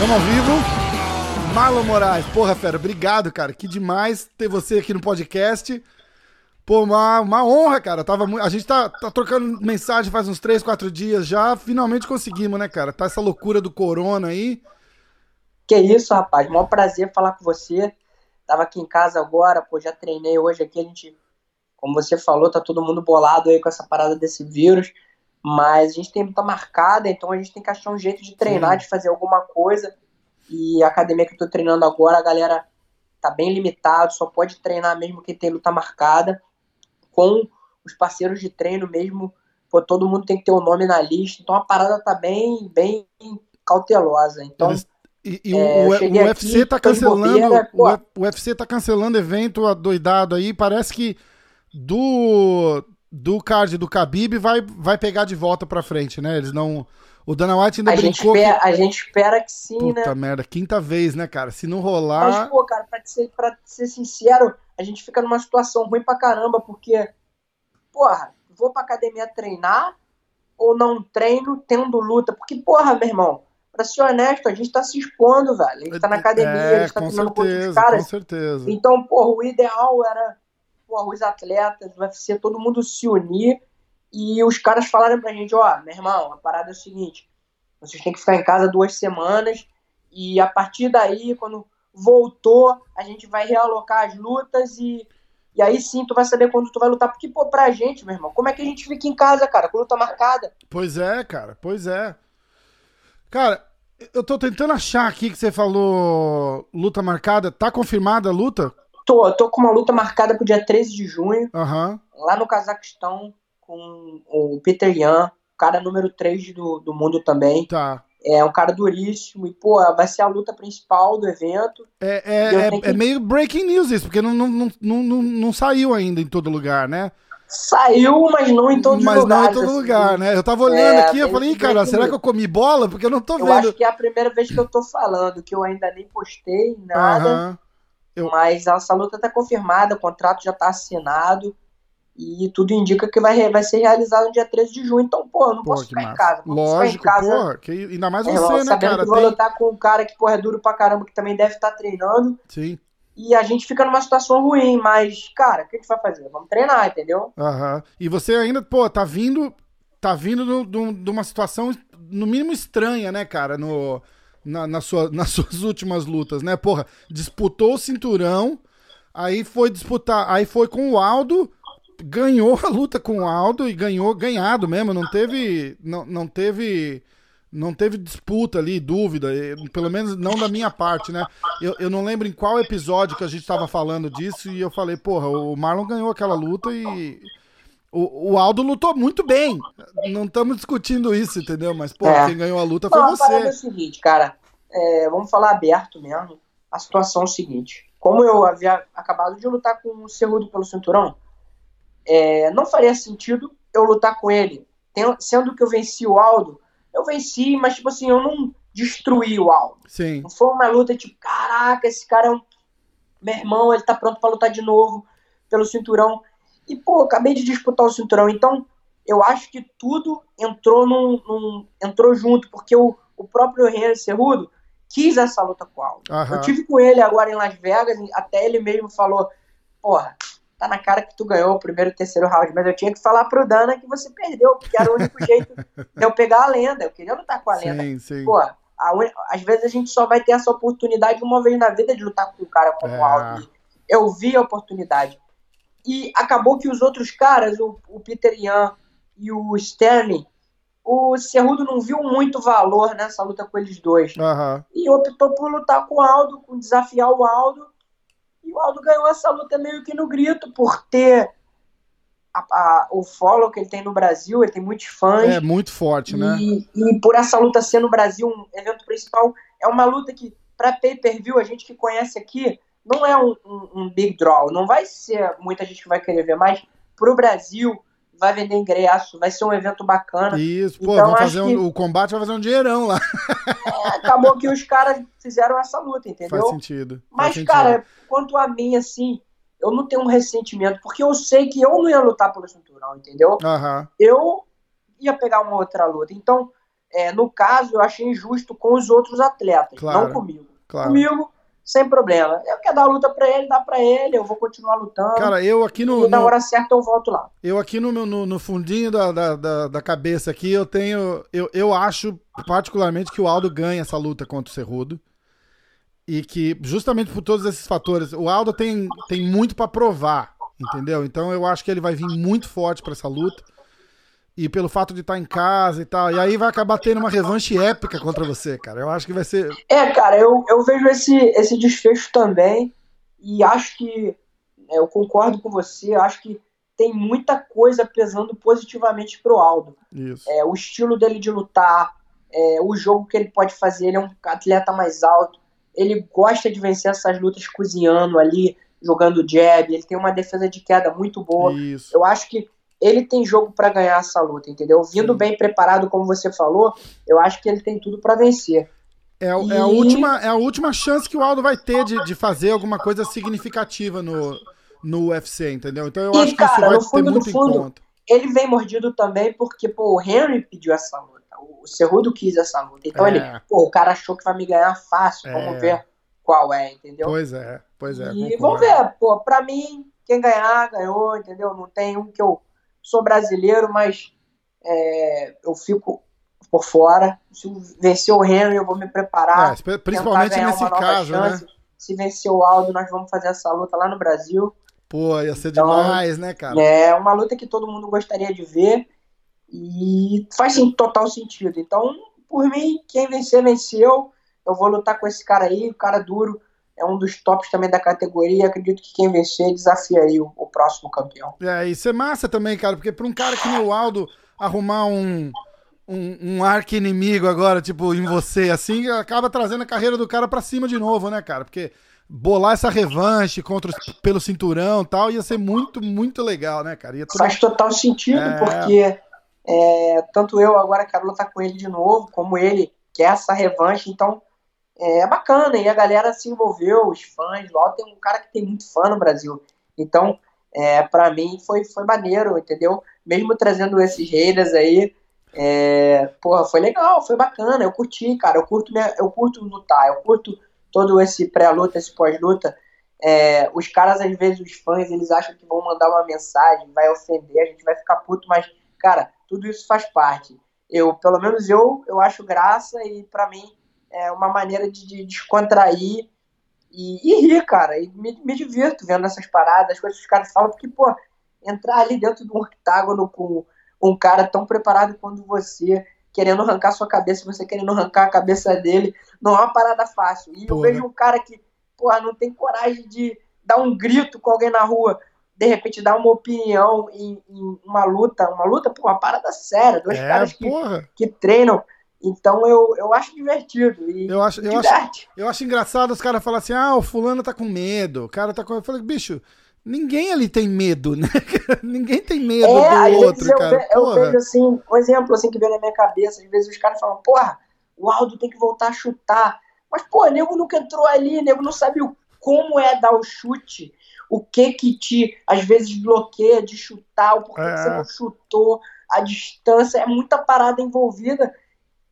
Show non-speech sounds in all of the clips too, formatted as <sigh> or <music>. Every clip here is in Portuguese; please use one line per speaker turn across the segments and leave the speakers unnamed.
Vamos ao vivo. Marlon Moraes, porra, fera, obrigado, cara. Que demais ter você aqui no podcast. Pô, uma, uma honra, cara. Tava, a gente tá, tá trocando mensagem faz uns 3, 4 dias já. Finalmente conseguimos, né, cara? Tá essa loucura do corona aí.
Que isso, rapaz. Maior prazer falar com você. Tava aqui em casa agora, pô, já treinei hoje aqui. A gente, como você falou, tá todo mundo bolado aí com essa parada desse vírus. Mas a gente tem luta marcada, então a gente tem que achar um jeito de treinar, Sim. de fazer alguma coisa. E a academia que eu tô treinando agora, a galera tá bem limitado, só pode treinar mesmo quem tem luta marcada. Com os parceiros de treino mesmo, pô, todo mundo tem que ter o um nome na lista. Então a parada tá bem, bem cautelosa. Então.
Eles... E, e é, o, o, UFC tá cancelando. Bobeira, o UFC tá cancelando evento adoidado aí. Parece que do do card do Khabib vai, vai pegar de volta pra frente, né? Eles não. O Dana White ainda
a
brincou.
Gente espera, que... A gente espera que sim,
Puta
né?
Puta merda, quinta vez, né, cara? Se não rolar.
Mas, pô, cara, pra ser, pra ser sincero, a gente fica numa situação ruim pra caramba, porque, porra, vou pra academia treinar ou não treino tendo luta? Porque, porra, meu irmão, pra ser honesto, a gente tá se expondo, velho. A gente tá na academia, é, a gente tá treinando com outros caras.
Com certeza.
Então, porra, o ideal era porra, os atletas, o UFC, todo mundo se unir e os caras falaram pra gente, ó, meu irmão, a parada é o seguinte, vocês têm que ficar em casa duas semanas e a partir daí, quando voltou, a gente vai realocar as lutas e, e aí sim tu vai saber quando tu vai lutar. Porque, pô, pra gente, meu irmão, como é que a gente fica em casa, cara, com luta marcada?
Pois é, cara, pois é. Cara, eu tô tentando achar aqui que você falou luta marcada. Tá confirmada a luta?
Tô, tô com uma luta marcada pro dia 13 de junho,
uhum.
lá no Cazaquistão, com o Peter Yan, cara número 3 do, do mundo também.
Tá.
É um cara duríssimo e, pô, vai ser a luta principal do evento.
É, é, é, que... é, meio breaking news isso, porque não, não, não, não, não saiu ainda em todo lugar, né?
Saiu, mas não em todos
mas
os lugares.
Mas não em todo assim. lugar, né? Eu tava olhando é, aqui, eu falei, cara, será que eu comi bola? Porque eu não tô vendo. Eu
acho que é a primeira vez que eu tô falando, que eu ainda nem postei nada. Uhum. Eu... Mas essa luta está confirmada, o contrato já está assinado e tudo indica que vai, vai ser realizado no dia 13 de junho. Então, pô, eu não pô, posso ficar massa. em casa.
Lógico,
ficar
em casa, porra, que, ainda mais é, você, é, né, cara?
Que tem... vou lutar com um cara que, porra, é duro pra caramba, que também deve estar tá treinando.
Sim.
E a gente fica numa situação ruim, mas, cara, o que a gente vai fazer? Vamos treinar, entendeu?
Uhum. E você ainda, pô, tá vindo, tá vindo de uma situação, no mínimo, estranha, né, cara? No na, na sua, <laughs> nas suas últimas lutas, né? Porra, disputou o cinturão, aí foi disputar, aí foi com o Aldo, ganhou a luta com o Aldo e ganhou ganhado mesmo, não teve não, não teve não teve disputa ali, dúvida, pelo menos não da minha parte, né? Eu, eu não lembro em qual episódio que a gente estava falando disso e eu falei, porra, o Marlon ganhou aquela luta e o, o Aldo lutou muito bem. Não estamos discutindo isso, entendeu? Mas, pô, é. quem ganhou a luta foi Não, você.
é o seguinte, cara. É, vamos falar aberto mesmo. A situação é o seguinte. Como eu havia acabado de lutar com o Cerrudo pelo cinturão, é, não faria sentido eu lutar com ele. Sendo que eu venci o Aldo, eu venci, mas, tipo assim, eu não destruí o Aldo.
Sim.
Não foi uma luta tipo, caraca, esse cara é um. Meu irmão, ele tá pronto para lutar de novo pelo cinturão. E, pô, acabei de disputar o cinturão, então eu acho que tudo entrou num, num entrou junto, porque o, o próprio Henry Cerrudo quis essa luta com o Aldo.
Uhum.
Eu tive com ele agora em Las Vegas, até ele mesmo falou, porra, tá na cara que tu ganhou o primeiro e terceiro round, mas eu tinha que falar pro Dana que você perdeu, porque era o único <laughs> jeito de eu pegar a lenda, eu queria lutar com a lenda.
Sim, sim.
Porra, un... às vezes a gente só vai ter essa oportunidade uma vez na vida de lutar com um cara como é. o Aldo. Eu vi a oportunidade. E acabou que os outros caras, o, o Peter Ian e o Sterling, o Cerrudo não viu muito valor nessa luta com eles dois.
Uhum.
E optou por lutar com o Aldo, com desafiar o Aldo. E o Aldo ganhou essa luta meio que no grito, por ter a, a, o follow que ele tem no Brasil, ele tem muitos fãs.
É muito forte,
e,
né?
E por essa luta ser no Brasil um evento principal, é uma luta que, para pay-per-view, a gente que conhece aqui, não é um, um, um, big draw, não vai ser muita gente que vai querer ver, mas pro Brasil vai vender ingresso, vai ser um evento bacana.
Isso, pô, então, fazer um, o combate vai fazer um dinheirão lá.
É, acabou que os caras fizeram essa luta, entendeu?
Faz sentido.
Mas,
Faz
cara, sentido. quanto a mim, assim, eu não tenho um ressentimento, porque eu sei que eu não ia lutar pelo cinturão, entendeu?
Aham.
Eu ia pegar uma outra luta. Então, é, no caso, eu achei injusto com os outros atletas,
Claro.
não comigo.
Claro.
Comigo, sem problema. Eu quero dar a luta pra ele, dá pra ele, eu vou continuar lutando.
Cara, eu aqui no,
e na
no-
hora certa eu volto lá.
eu aqui no, meu- no, no fundinho da, da, da, da cabeça aqui, eu tenho. Eu, eu acho particularmente que o Aldo ganha essa luta contra o Cerrudo. E que, justamente por todos esses fatores, o Aldo tem, tem muito pra provar, entendeu? Então eu acho que ele vai vir muito forte pra essa luta. E pelo fato de estar em casa e tal. E aí vai acabar tendo uma revanche épica contra você, cara. Eu acho que vai ser.
É, cara, eu, eu vejo esse, esse desfecho também e acho que é, eu concordo com você, acho que tem muita coisa pesando positivamente pro Aldo.
Isso.
É, o estilo dele de lutar, é, o jogo que ele pode fazer, ele é um atleta mais alto, ele gosta de vencer essas lutas cozinhando ali, jogando jab, ele tem uma defesa de queda muito boa.
Isso.
Eu acho que ele tem jogo pra ganhar essa luta, entendeu? Vindo bem preparado, como você falou, eu acho que ele tem tudo pra vencer.
É, é a
E-
última, é a última chance que o Aldo vai ter de, de fazer alguma coisa significativa no, no UFC, entendeu? Então eu
E,
acho que isso
cara,
vai ter
fundo
muito em
fundo,
conta.
Ele vem mordido também porque, pô, o Henry pediu essa luta. O Cerrudo quis essa luta. Então
É.
ele, pô, o cara achou que vai me ganhar fácil.
É.
Vamos ver qual é, entendeu?
Pois é, pois é.
e
concordo.
vamos ver, pô, pra mim, quem ganhar, ganhou, entendeu? Não tem um que eu sou brasileiro, mas é, eu fico por fora. Se vencer o Henry, eu vou me preparar.
É, principalmente nesse caso,
chance.
né?
Se vencer o Aldo, nós vamos fazer essa luta lá no Brasil.
Pô, ia ser
Então,
demais, né, cara?
É uma luta que todo mundo gostaria de ver e faz sim, total sentido. Então, por mim, quem vencer, venceu. Eu vou lutar com esse cara aí, o cara duro. É um dos tops também da categoria. Acredito que quem vencer desafia aí o, o próximo campeão.
É, isso é massa também, cara, porque pra um cara que nem o Aldo arrumar um, um, um arqui-inimigo agora, tipo, em você, assim, acaba trazendo a carreira do cara pra cima de novo, né, cara? Porque bolar essa revanche contra os- pelo cinturão e tal ia ser muito, muito legal, né, cara? Ia todo-
Faz total sentido,
É.
porque é, tanto eu agora quero lutar com ele de novo, como ele quer essa revanche. Então, é bacana. E a galera se envolveu, os fãs. Lá tem um cara que tem muito fã no Brasil. Então, é, para mim, foi, foi maneiro, entendeu? Mesmo trazendo esses haters aí. É, porra, foi legal, foi bacana. Eu curti, cara. Eu curto, minha- eu curto lutar, eu curto todo esse pré-luta, esse pós-luta. É, os caras, às vezes, os fãs, eles acham que vão mandar uma mensagem, vai ofender, a gente vai ficar puto, mas, cara, tudo isso faz parte. Eu, pelo menos eu, eu acho graça e pra mim é uma maneira de, de descontrair e, e rir, cara. E me, me divirto vendo essas paradas, as coisas que os caras falam, porque, pô, entrar ali dentro de um octágono com um cara tão preparado quanto você, querendo arrancar sua cabeça, você querendo arrancar a cabeça dele, não é uma parada fácil. E eu vejo um cara que, porra, não tem coragem de dar um grito com alguém na rua, de repente dar uma opinião em, em uma luta, uma luta, pô, uma parada séria, dois
É,
caras que,
porra.
que treinam. Então eu, eu acho divertido. E
Eu acho, eu acho, eu acho engraçado os caras falarem assim: ah, o fulano tá com medo, o cara tá com. Eu falei, bicho, ninguém ali tem medo, né? <laughs> ninguém tem medo
É,
do outro,
eu,
cara.
ve- eu vejo assim, um exemplo assim que vem na minha cabeça, às vezes os caras falam, porra, o Aldo tem que voltar a chutar. Mas, pô, o nego nunca entrou ali, o nego não sabe o, como é dar o chute, o que que te, às vezes, bloqueia de chutar, o porquê
É.
que você não chutou, a distância, é muita parada envolvida.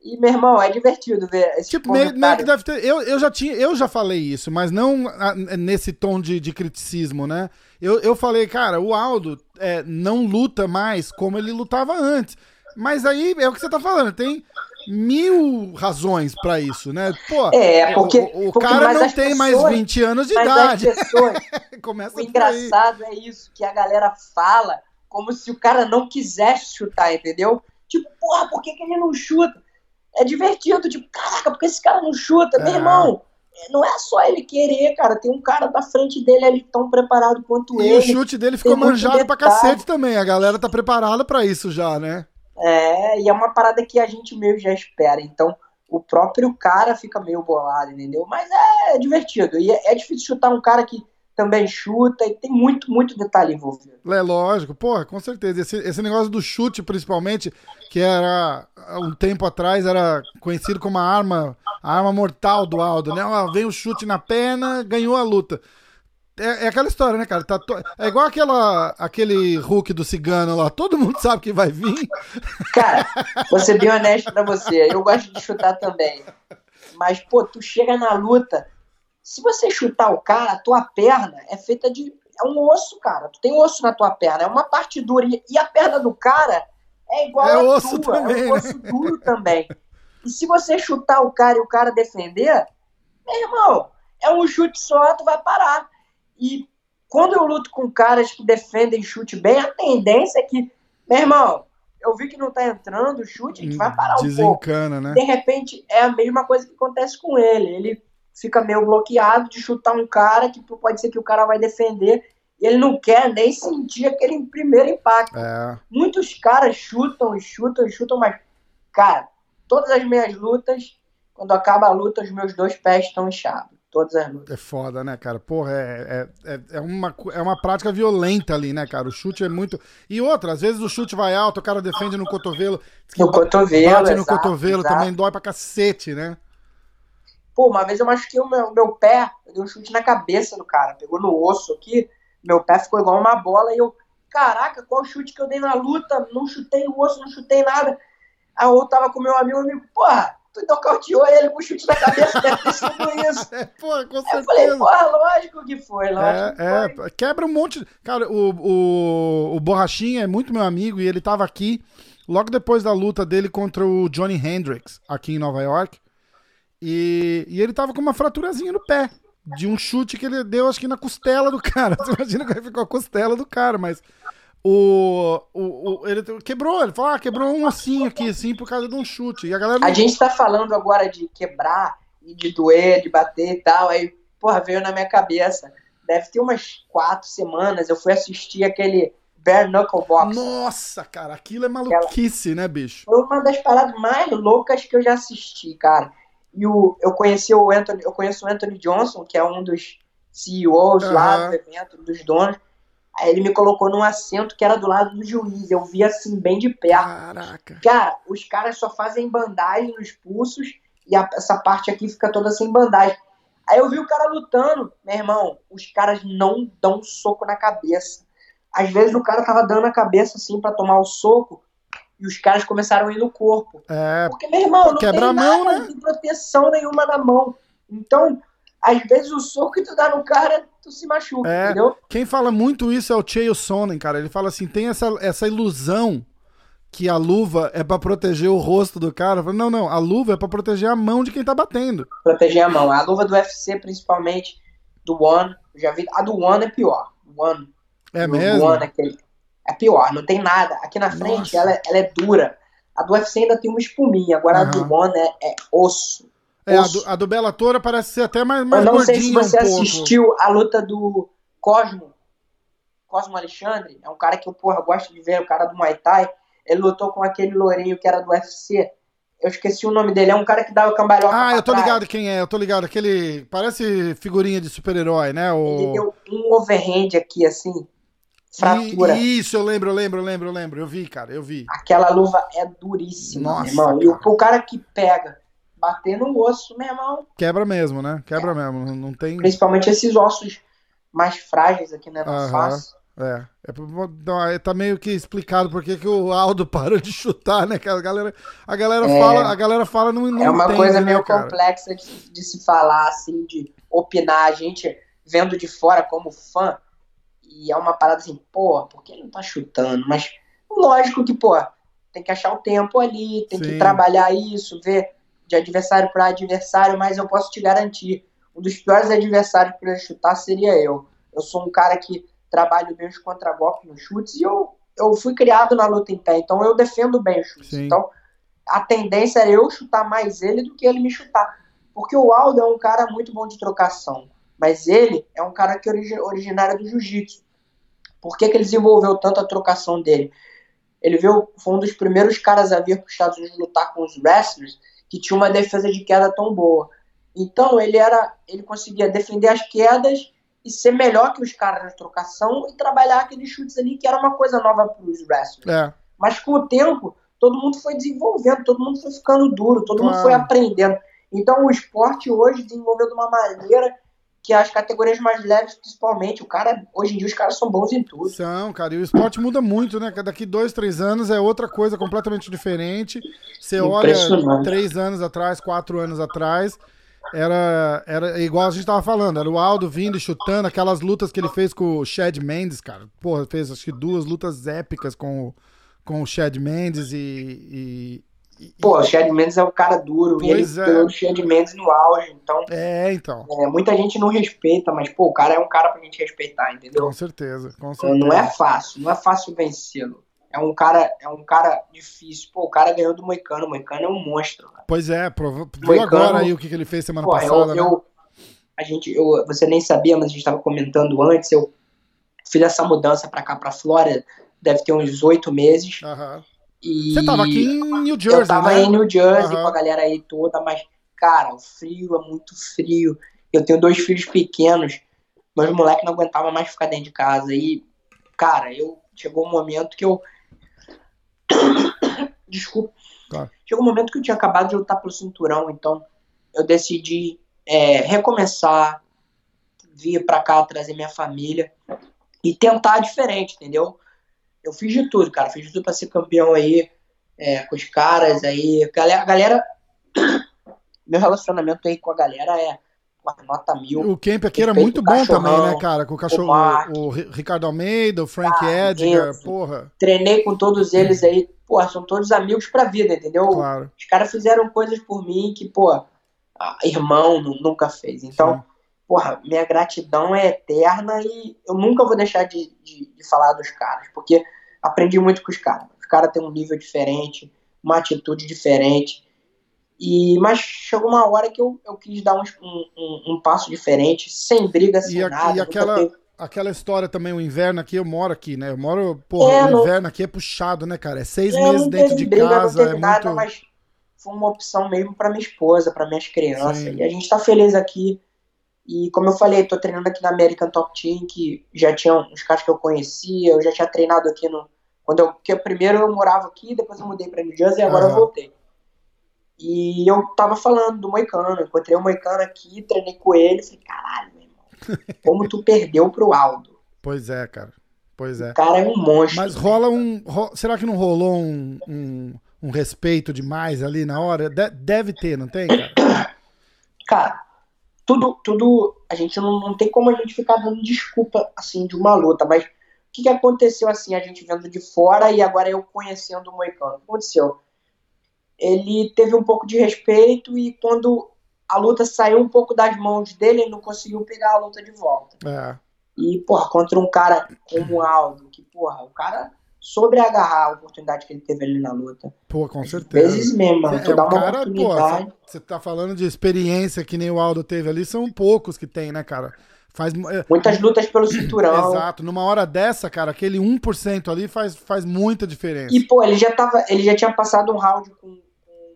E, meu irmão, é divertido ver esse
Tipo, meio, meio que deve ter. Eu, eu já tinha, eu já falei isso, mas não ah, nesse tom de, de criticismo, né? Eu, eu falei, cara, o Aldo é, não luta mais como ele lutava antes. Mas aí é o que você tá falando, tem mil razões pra isso, né? Pô,
É, porque,
o, o
porque
cara não tem mais
pessoas-
20 anos de idade.
pessoas, <laughs>
Começa
O engraçado é isso, que a galera fala como se o cara não quisesse chutar, entendeu? Tipo, porra, por que, que ele não chuta? É divertido, tipo, caraca, por que esse cara não chuta? Meu irmão, não é só ele querer, cara. Tem um cara da frente dele ali tão preparado quanto
E o
ele.
chute dele ficou manjado pra cacete também. A galera tá preparada pra isso já, né?
É, e é uma parada que a gente meio já espera. Então, o próprio cara fica meio bolado, entendeu? Mas é divertido. E é, é difícil chutar um cara que também chuta e tem muito, muito detalhe envolvido.
É lógico, porra, com certeza. Esse, esse negócio do chute, principalmente, que era um tempo atrás, era conhecido como a arma, a arma mortal do Aldo, né? Vem o chute na perna, ganhou a luta. É, é, aquela história, né, cara? Tá to... É igual aquela, aquele Hulk do cigano lá. Todo mundo sabe que vai vir.
Cara, <laughs> vou ser bem honesto pra você. Eu gosto de chutar também. Mas, pô, tu chega na luta. Se você chutar o cara, a tua perna é feita de. É um osso, cara. Tu tem osso na tua perna. É uma parte dura. E a perna do cara é igual
é
a
osso
tua.
Também,
é um osso né? duro também. E se você chutar o cara e o cara defender, meu irmão, é um chute só, tu vai parar. E quando eu luto com caras que defendem chute bem, a tendência é que, meu irmão, eu vi que não tá entrando o chute, a gente vai parar um
Desencana,
pouco.
né?
De repente, é a mesma coisa que acontece com ele. Ele fica meio bloqueado de chutar um cara que pode ser que o cara vai defender e ele não quer nem sentir aquele primeiro impacto.
É.
Muitos caras chutam chutam chutam, mas, cara, todas as minhas lutas, quando acaba a luta, os meus dois pés estão inchados todas as lutas.
É foda, né, cara? Porra, é, é, é, uma, é uma prática violenta ali, né, cara? O chute é muito. E outra, às vezes o chute vai alto, o cara defende no cotovelo.
No cotovelo,
Bate no
exato,
cotovelo
exato.
também dói pra cacete, né?
Pô, uma vez eu machuquei o meu, meu pé, eu dei um chute na cabeça do cara, pegou no osso aqui, meu pé ficou igual uma bola e eu, caraca, qual chute que eu dei na luta? Não chutei o osso, não chutei nada. Aí eu tava com meu amigo, amigo, porra, tu nocauteou ele com chute na cabeça, deve ter sido isso. <laughs>
É, porra, com certeza.
eu falei, porra, lógico que foi, lógico
É,
que foi.
é, quebra um monte. Cara, o, o, o Borrachinha é muito meu amigo e ele tava aqui logo depois da luta dele contra o Johnny Hendricks, aqui em Nova York. E, e ele tava com uma fraturazinha no pé. De um chute que ele deu, acho que na costela do cara. <laughs> Você imagina como ficou a costela do cara, mas. O, o, o- ele quebrou, ele falou, ah, quebrou um ossinho aqui, assim, por causa de um chute. E a galera não
A gente tá falando agora de quebrar e de doer, de bater e tal. Aí, porra, veio na minha cabeça. Deve ter umas quatro semanas. Eu fui assistir aquele Bare Knuckle Box.
Nossa, cara, aquilo é maluquice, né, bicho?
Foi uma das paradas mais loucas que eu já assisti, cara. E o, eu conheci o Anthony, eu conheço o Anthony Johnson, que é um dos CEOs lá
Aham.
do evento, dos donos. Aí ele me colocou num assento que era do lado do juiz. Eu vi assim, bem de perto.
Caraca.
Cara, os caras só fazem bandagem nos pulsos e a- essa parte aqui fica toda sem bandagem. Aí eu vi o cara lutando, meu irmão, os caras não dão soco na cabeça. Às vezes o cara tava dando a cabeça assim pra tomar o soco e os caras começaram a ir no corpo.
É,
Porque, meu irmão, não
Quebra
tem
mão,
nada,
né?
não tem proteção nenhuma na mão. Então, às vezes o soco que tu dá no cara, tu se machuca,
É.
entendeu?
Quem fala muito isso é o Chael Sonnen, cara. Ele fala assim, tem essa, essa ilusão que a luva é pra proteger o rosto do cara. Falo, não, não, a luva é pra proteger a mão de quem tá batendo.
proteger a mão. A luva do UFC, principalmente, do One, já vi. A do One é pior. One.
É
do
mesmo?
One, aquele, é pior, não tem nada. Aqui na frente,
Nossa.
ela, é- ela é dura. A do UFC ainda tem uma espuminha, agora a
Aham.
do One é, é osso.
É, a do, a do parece ser até mais, mais
eu não sei se você
um
assistiu a luta do Cosmo. Cosmo Alexandre. É um cara que eu, porra, gosto de ver, o cara do Muay Thai. Ele lutou com aquele lourinho que era do UFC. Eu esqueci o nome dele. É um cara que dá o cambalhota
Ah, eu tô
trás.
ligado quem é, eu tô ligado. Aquele. Parece figurinha de super-herói, né?
Ele
O...
deu um overhand aqui, assim. Fratura.
I- Isso, eu lembro, eu lembro, eu lembro, eu lembro. Eu vi, cara, eu vi.
Aquela luva é duríssima,
Nossa,
meu irmão. E o,
cara.
o cara que pega, bater no osso, meu irmão,
Quebra mesmo, né? Quebra mesmo. Não, tem.
principalmente esses ossos mais frágeis aqui né, na face.
É, é é, tá meio que explicado porque que o Aldo <laughs> parou de chutar, né? Que a galera, a galera
É.
fala, a galera fala não, não
é uma
entende,
coisa
né,
meio
cara?
complexa de, de se falar, assim, de opinar. A gente vendo de fora como fã, e é uma parada assim, pô, por que ele não tá chutando? Mas lógico que, pô, tem que achar o tempo ali, tem
Sim.
que trabalhar isso, ver de adversário para adversário, mas eu posso te garantir, um dos piores adversários para chutar seria eu. Eu sou um cara que trabalho bem os contragolpes nos chutes e eu, eu fui criado na luta em pé, então eu defendo bem os chutes.
Sim.
Então a tendência é eu chutar mais ele do que ele me chutar. Porque o Aldo é um cara muito bom de trocação, mas ele é um cara que é origi- originário do jiu-jitsu. Por que, que ele desenvolveu tanto a trocação dele? Ele veio, foi um dos primeiros caras a vir para os Estados Unidos lutar com os wrestlers que tinha uma defesa de queda tão boa. Então ele era, ele conseguia defender as quedas e ser melhor que os caras na trocação e trabalhar aqueles chutes ali que era uma coisa nova para os wrestlers.
É,
Mas com o tempo, todo mundo foi desenvolvendo, todo mundo foi ficando duro, todo mundo
Claro.
foi aprendendo. Então o esporte hoje desenvolveu de uma maneira que as categorias mais leves, principalmente. O cara, hoje em dia, os caras são bons em tudo.
São, cara. E o esporte muda muito, né? Daqui dois, três anos é outra coisa completamente diferente. Você olha três anos atrás, quatro anos atrás, era, era igual a gente tava falando, era o Aldo vindo e chutando, aquelas lutas que ele fez com o Chad Mendes, cara. Porra, fez acho que duas lutas épicas com, com o Chad Mendes e,
e Pô, o Chad Mendes é um cara duro. E ele é. o Chad Mendes no auge, então.
É, então.
É, muita gente não respeita, mas, pô, o cara é um cara pra gente respeitar, entendeu?
Com certeza, com certeza.
Não é fácil, não é fácil vencê-lo é um cara, é um cara difícil. Pô, o cara ganhou do Moicano. O Moicano é um monstro. Cara.
Pois é, viu Moicano, agora aí o que, que ele fez semana pô, passada, eu, né?
eu, a gente, eu, você nem sabia, mas a gente estava comentando antes. Eu fiz essa mudança para cá, para Flórida, deve ter uns oito meses.
Uhum. E você tava aqui em New Jersey,
Eu tava
né?
em New Jersey uhum. com a galera aí toda, mas, cara, o frio é muito frio. Eu tenho dois filhos pequenos, meus moleques não aguentavam mais ficar dentro de casa. E, cara, eu chegou um momento que eu <coughs> Desculpa. Claro. Chegou um momento que eu tinha acabado de lutar pelo cinturão, então eu decidi é, recomeçar, vir para cá trazer minha família e tentar diferente, entendeu? Eu fiz de tudo, cara. Fiz de tudo pra ser campeão aí, é, com os caras aí. Galera, galera, <coughs> meu relacionamento aí com a galera é nota mil.
O camp aqui era muito bom também, né, cara? Com o cachorro, o, o Ricardo Almeida, o Frank ah, Edgar, porra.
Treinei com todos eles aí, porra, são todos amigos pra vida, entendeu? Claro. Os caras fizeram coisas por mim que, pô, irmão nunca fez. Então, Sim. Porra, minha gratidão é eterna e eu nunca vou deixar de, de, de falar dos caras, porque aprendi muito com os caras. Os caras têm um nível diferente, uma atitude diferente. E, mas chegou uma hora que eu, eu quis dar um, um, um passo diferente, sem briga, sem
e
nada.
E aquela, aquela história também, o inverno aqui, eu moro aqui, né? Eu moro, porra, é, o inverno aqui é puxado, né, cara? É seis é, meses dentro de briga, casa, não é nada, muito...
mas foi uma opção mesmo para minha esposa, para minhas crianças. Sim. E a gente tá feliz aqui. E como eu falei, tô treinando aqui na American Top Team, que já tinha uns caras que eu conhecia, eu já tinha treinado aqui no. Quando eu, porque primeiro eu morava aqui, depois eu mudei pra New Jersey e agora uhum. eu voltei. E eu tava falando do Moicano, encontrei o Moicano aqui, treinei com ele, falei, caralho, meu irmão, como tu perdeu pro Aldo.
Pois é, cara. Pois é.
O cara é um monstro.
Mas rola um. Ro... Será que não rolou um, um, um, respeito demais ali na hora? De deve ter, não tem, cara?
Cara, tudo. tudo a gente não, não tem como a gente ficar dando desculpa assim de uma luta, mas o que, que aconteceu assim, a gente vendo de fora e agora eu conhecendo o Moicano? O que aconteceu? ele teve um pouco de respeito e quando a luta saiu um pouco das mãos dele, ele não conseguiu pegar a luta de volta.
É.
E, porra, contra um cara como o Aldo, que, porra, o cara soube agarrar a oportunidade que ele teve ali na luta.
Pô, com certeza.
Vezes mesmo, mano. É, dá uma cara, oportunidade.
Você tá falando de experiência que nem o Aldo teve ali, são poucos que tem, né, cara? Faz, é,
Muitas lutas pelo <coughs> cinturão.
Exato. Numa hora dessa, cara, aquele 1% ali faz, faz muita diferença.
E, pô, ele já, tava, ele já tinha passado um round com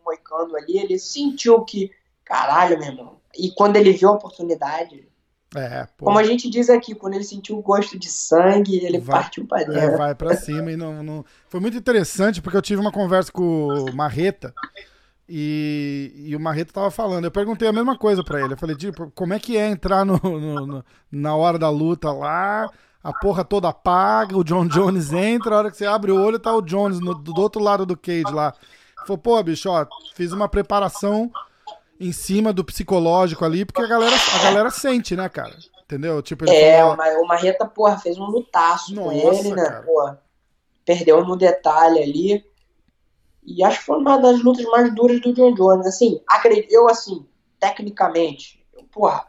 moicano ali, ele sentiu que, caralho, meu irmão. E quando ele viu a oportunidade,
é,
como a gente diz aqui, quando ele sentiu o gosto de sangue, ele vai, partiu para dentro.
É, vai para cima e não, não. Foi muito interessante porque eu tive uma conversa com o Marreta e, e o Marreta tava falando. Eu perguntei a mesma coisa para ele. Eu falei, tipo, como é que é entrar no, no, no, na hora da luta lá? A porra toda apaga, o John Jones entra, a hora que você abre o olho tá o Jones no, do outro lado do cage lá. Falou, pô, bicho, ó, fiz uma preparação em cima do psicológico ali, porque a galera, a galera sente, né, cara? Entendeu? Tipo,
é, falou, o Marreta, porra, fez um lutaço Nossa, com ele, né? Cara. Porra, perdeu no detalhe ali. E acho que foi uma das lutas mais duras do John Jones. Assim, acredito, eu, assim, tecnicamente, eu, porra,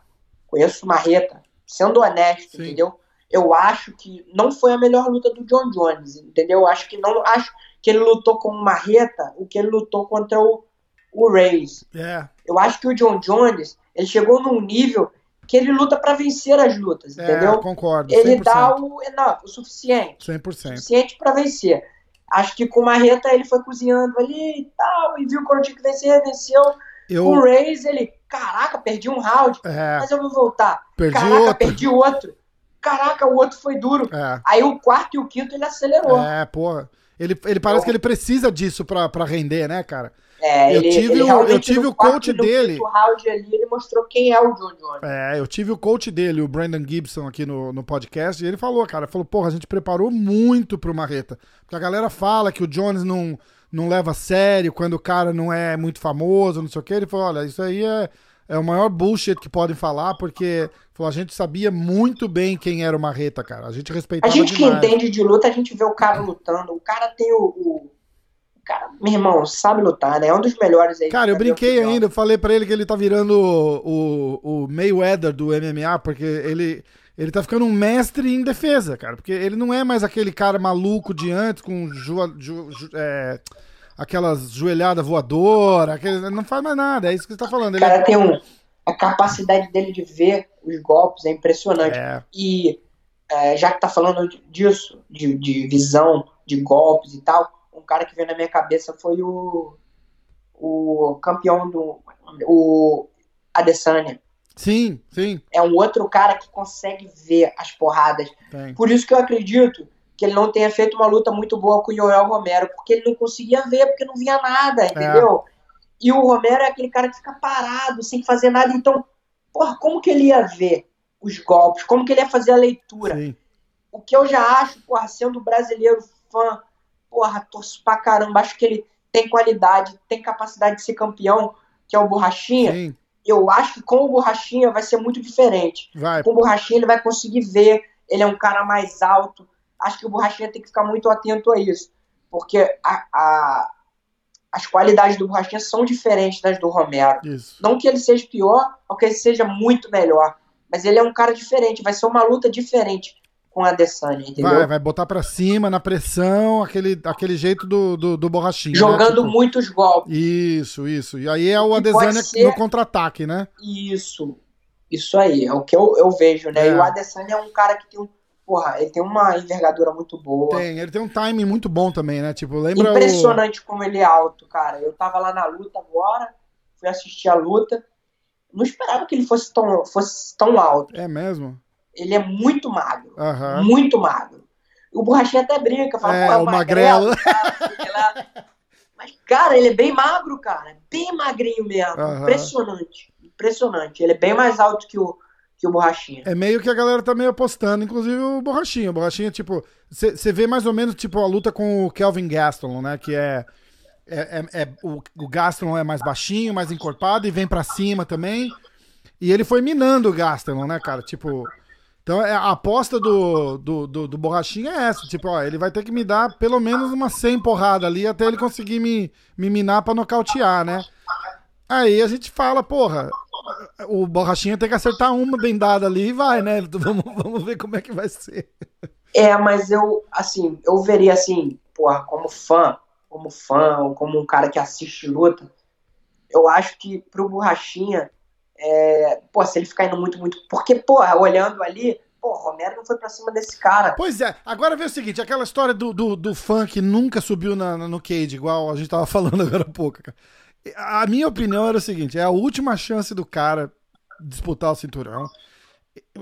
conheço o Marreta, sendo honesto, Sim. entendeu? Eu acho que não foi a melhor luta do John Jones, entendeu? Eu acho que não. Acho, que ele lutou com o Marreta, o que ele lutou contra o, o Reis.
É.
Eu acho que o John Jones, ele chegou num nível que ele luta para vencer as lutas, é, entendeu?
concordo.
100%. Ele dá o, não, o suficiente.
100%. O
suficiente para vencer. Acho que com o Marreta ele foi cozinhando ali e tal, e viu quando tinha que vencer, venceu. Eu... Com o Reis, ele, caraca, perdi um round, é. mas eu vou voltar.
Perdi
caraca,
outro.
perdi outro. caraca, o outro foi duro.
É.
Aí o quarto e o quinto ele acelerou.
É, porra. Ele, ele parece que ele precisa disso pra, pra render, né, cara?
É,
Eu
ele,
tive
ele
o- eu tive o coach dele.
round ali, ele mostrou quem é o John Jones.
É, eu tive o coach dele, o Brandon Gibson, aqui no, no podcast, e ele falou, cara, falou, porra, a gente preparou muito pro Marreta. Porque a galera fala que o Jones não, não leva a sério quando o cara não é muito famoso, não sei o quê. Ele falou, olha, isso aí é, é o maior bullshit que podem falar, porque falou, a gente sabia muito bem quem era o Marreta, cara. A gente
A
respeitava
gente que
demais.
entende de luta, a gente vê o cara lutando. O cara tem o. o... cara, meu irmão, sabe lutar, né? É um dos melhores aí.
Cara, eu brinquei ainda, eu falei pra ele que ele tá virando o, o, o Mayweather do MMA, porque ele, ele tá ficando um mestre em defesa, cara. Porque ele não é mais aquele cara maluco de antes, com jo- é, aquelas joelhadas voadoras, aquele, não faz mais nada, é isso que você tá falando.
O
Ele
cara tem um. A capacidade dele de ver os golpes é impressionante.
é,
E é, já que tá falando disso, de, de visão, de golpes e tal, um cara que veio na minha cabeça foi o, o campeão do. O Adesanya.
sim, sim,
É um outro cara que consegue ver as porradas.
tem.
Por isso que eu acredito que ele não tenha feito uma luta muito boa com o Joel Romero, porque ele não conseguia ver, porque não via nada, entendeu? E o Romero é aquele cara que fica parado, sem fazer nada. Então, porra, como que ele ia ver os golpes? Como que ele ia fazer a leitura?
Sim.
O que eu já acho, porra, sendo brasileiro fã, porra, torço pra caramba, acho que ele tem qualidade, tem capacidade de ser campeão, que é o Borrachinha.
Sim,
Eu acho que com o Borrachinha vai ser muito diferente.
vai.
Com o Borrachinha ele vai conseguir ver, ele é um cara mais alto. Acho que o Borrachinha tem que ficar muito atento a isso, porque a- a- as qualidades do Borrachinha são diferentes das do Romero.
Isso.
Não que ele seja pior, ou que ele seja muito melhor, mas ele é um cara diferente, vai ser uma luta diferente com a Adesanya, entendeu?
Vai, vai botar pra cima, na pressão, aquele, aquele jeito do, do, do borrachinho. né?
Jogando
Tipo,
muitos golpes.
Isso, isso. E aí é o Adesanya
ser-
no contra-ataque, né?
Isso. Isso aí, é o que eu, eu vejo, né?
É.
E o Adesanya é um cara que tem um. Porra, ele tem uma envergadura muito boa.
Tem, ele tem um timing muito bom também, né? Tipo, lembra
Impressionante como ele é alto, cara. Eu tava lá na luta agora, fui assistir a luta. Não esperava que ele fosse tão, fosse tão alto.
o... É mesmo?
Ele é muito magro.
Aham.
Muito magro. O Borrachinha até brinca, fala,
É,
pô, é
o magrelo.
cara, <laughs> não sei o que lá. Mas, cara, ele é bem magro, cara. Bem magrinho mesmo.
Aham.
Impressionante. Impressionante. Ele é bem mais alto que o, que o Borrachinha.
É meio que a galera tá meio apostando, inclusive o Borrachinha. O Borrachinha, tipo, você vê mais ou menos, tipo, a luta com o Kelvin Gastelum, né? Que é. é, é- é- o, o Gastelum é mais baixinho, mais encorpado e vem pra cima também. E ele foi minando o Gastelum, né, cara? Tipo. Então é, a aposta do, do, do, do Borrachinha é essa. Tipo, ó, ele vai ter que me dar pelo menos umas 100 porradas ali até ele conseguir me, me minar pra nocautear, né? Aí a gente fala, porra, o Borrachinha tem que acertar uma bem dada ali e vai, né? <laughs> Vamos, vamos ver como é que vai ser.
É, mas eu, assim, eu veria assim, porra, como fã, como fã, ou como um cara que assiste luta, eu acho que pro Borrachinha, é, pô, se ele ficar indo muito, muito. Porque, porra, olhando ali, pô, Romero não foi pra cima desse cara.
Pois é, agora vê o seguinte: aquela história do, do, do fã que nunca subiu na, no cage, igual a gente tava <laughs> falando agora há pouco, cara. A minha opinião era o seguinte: é a última chance do cara disputar o cinturão.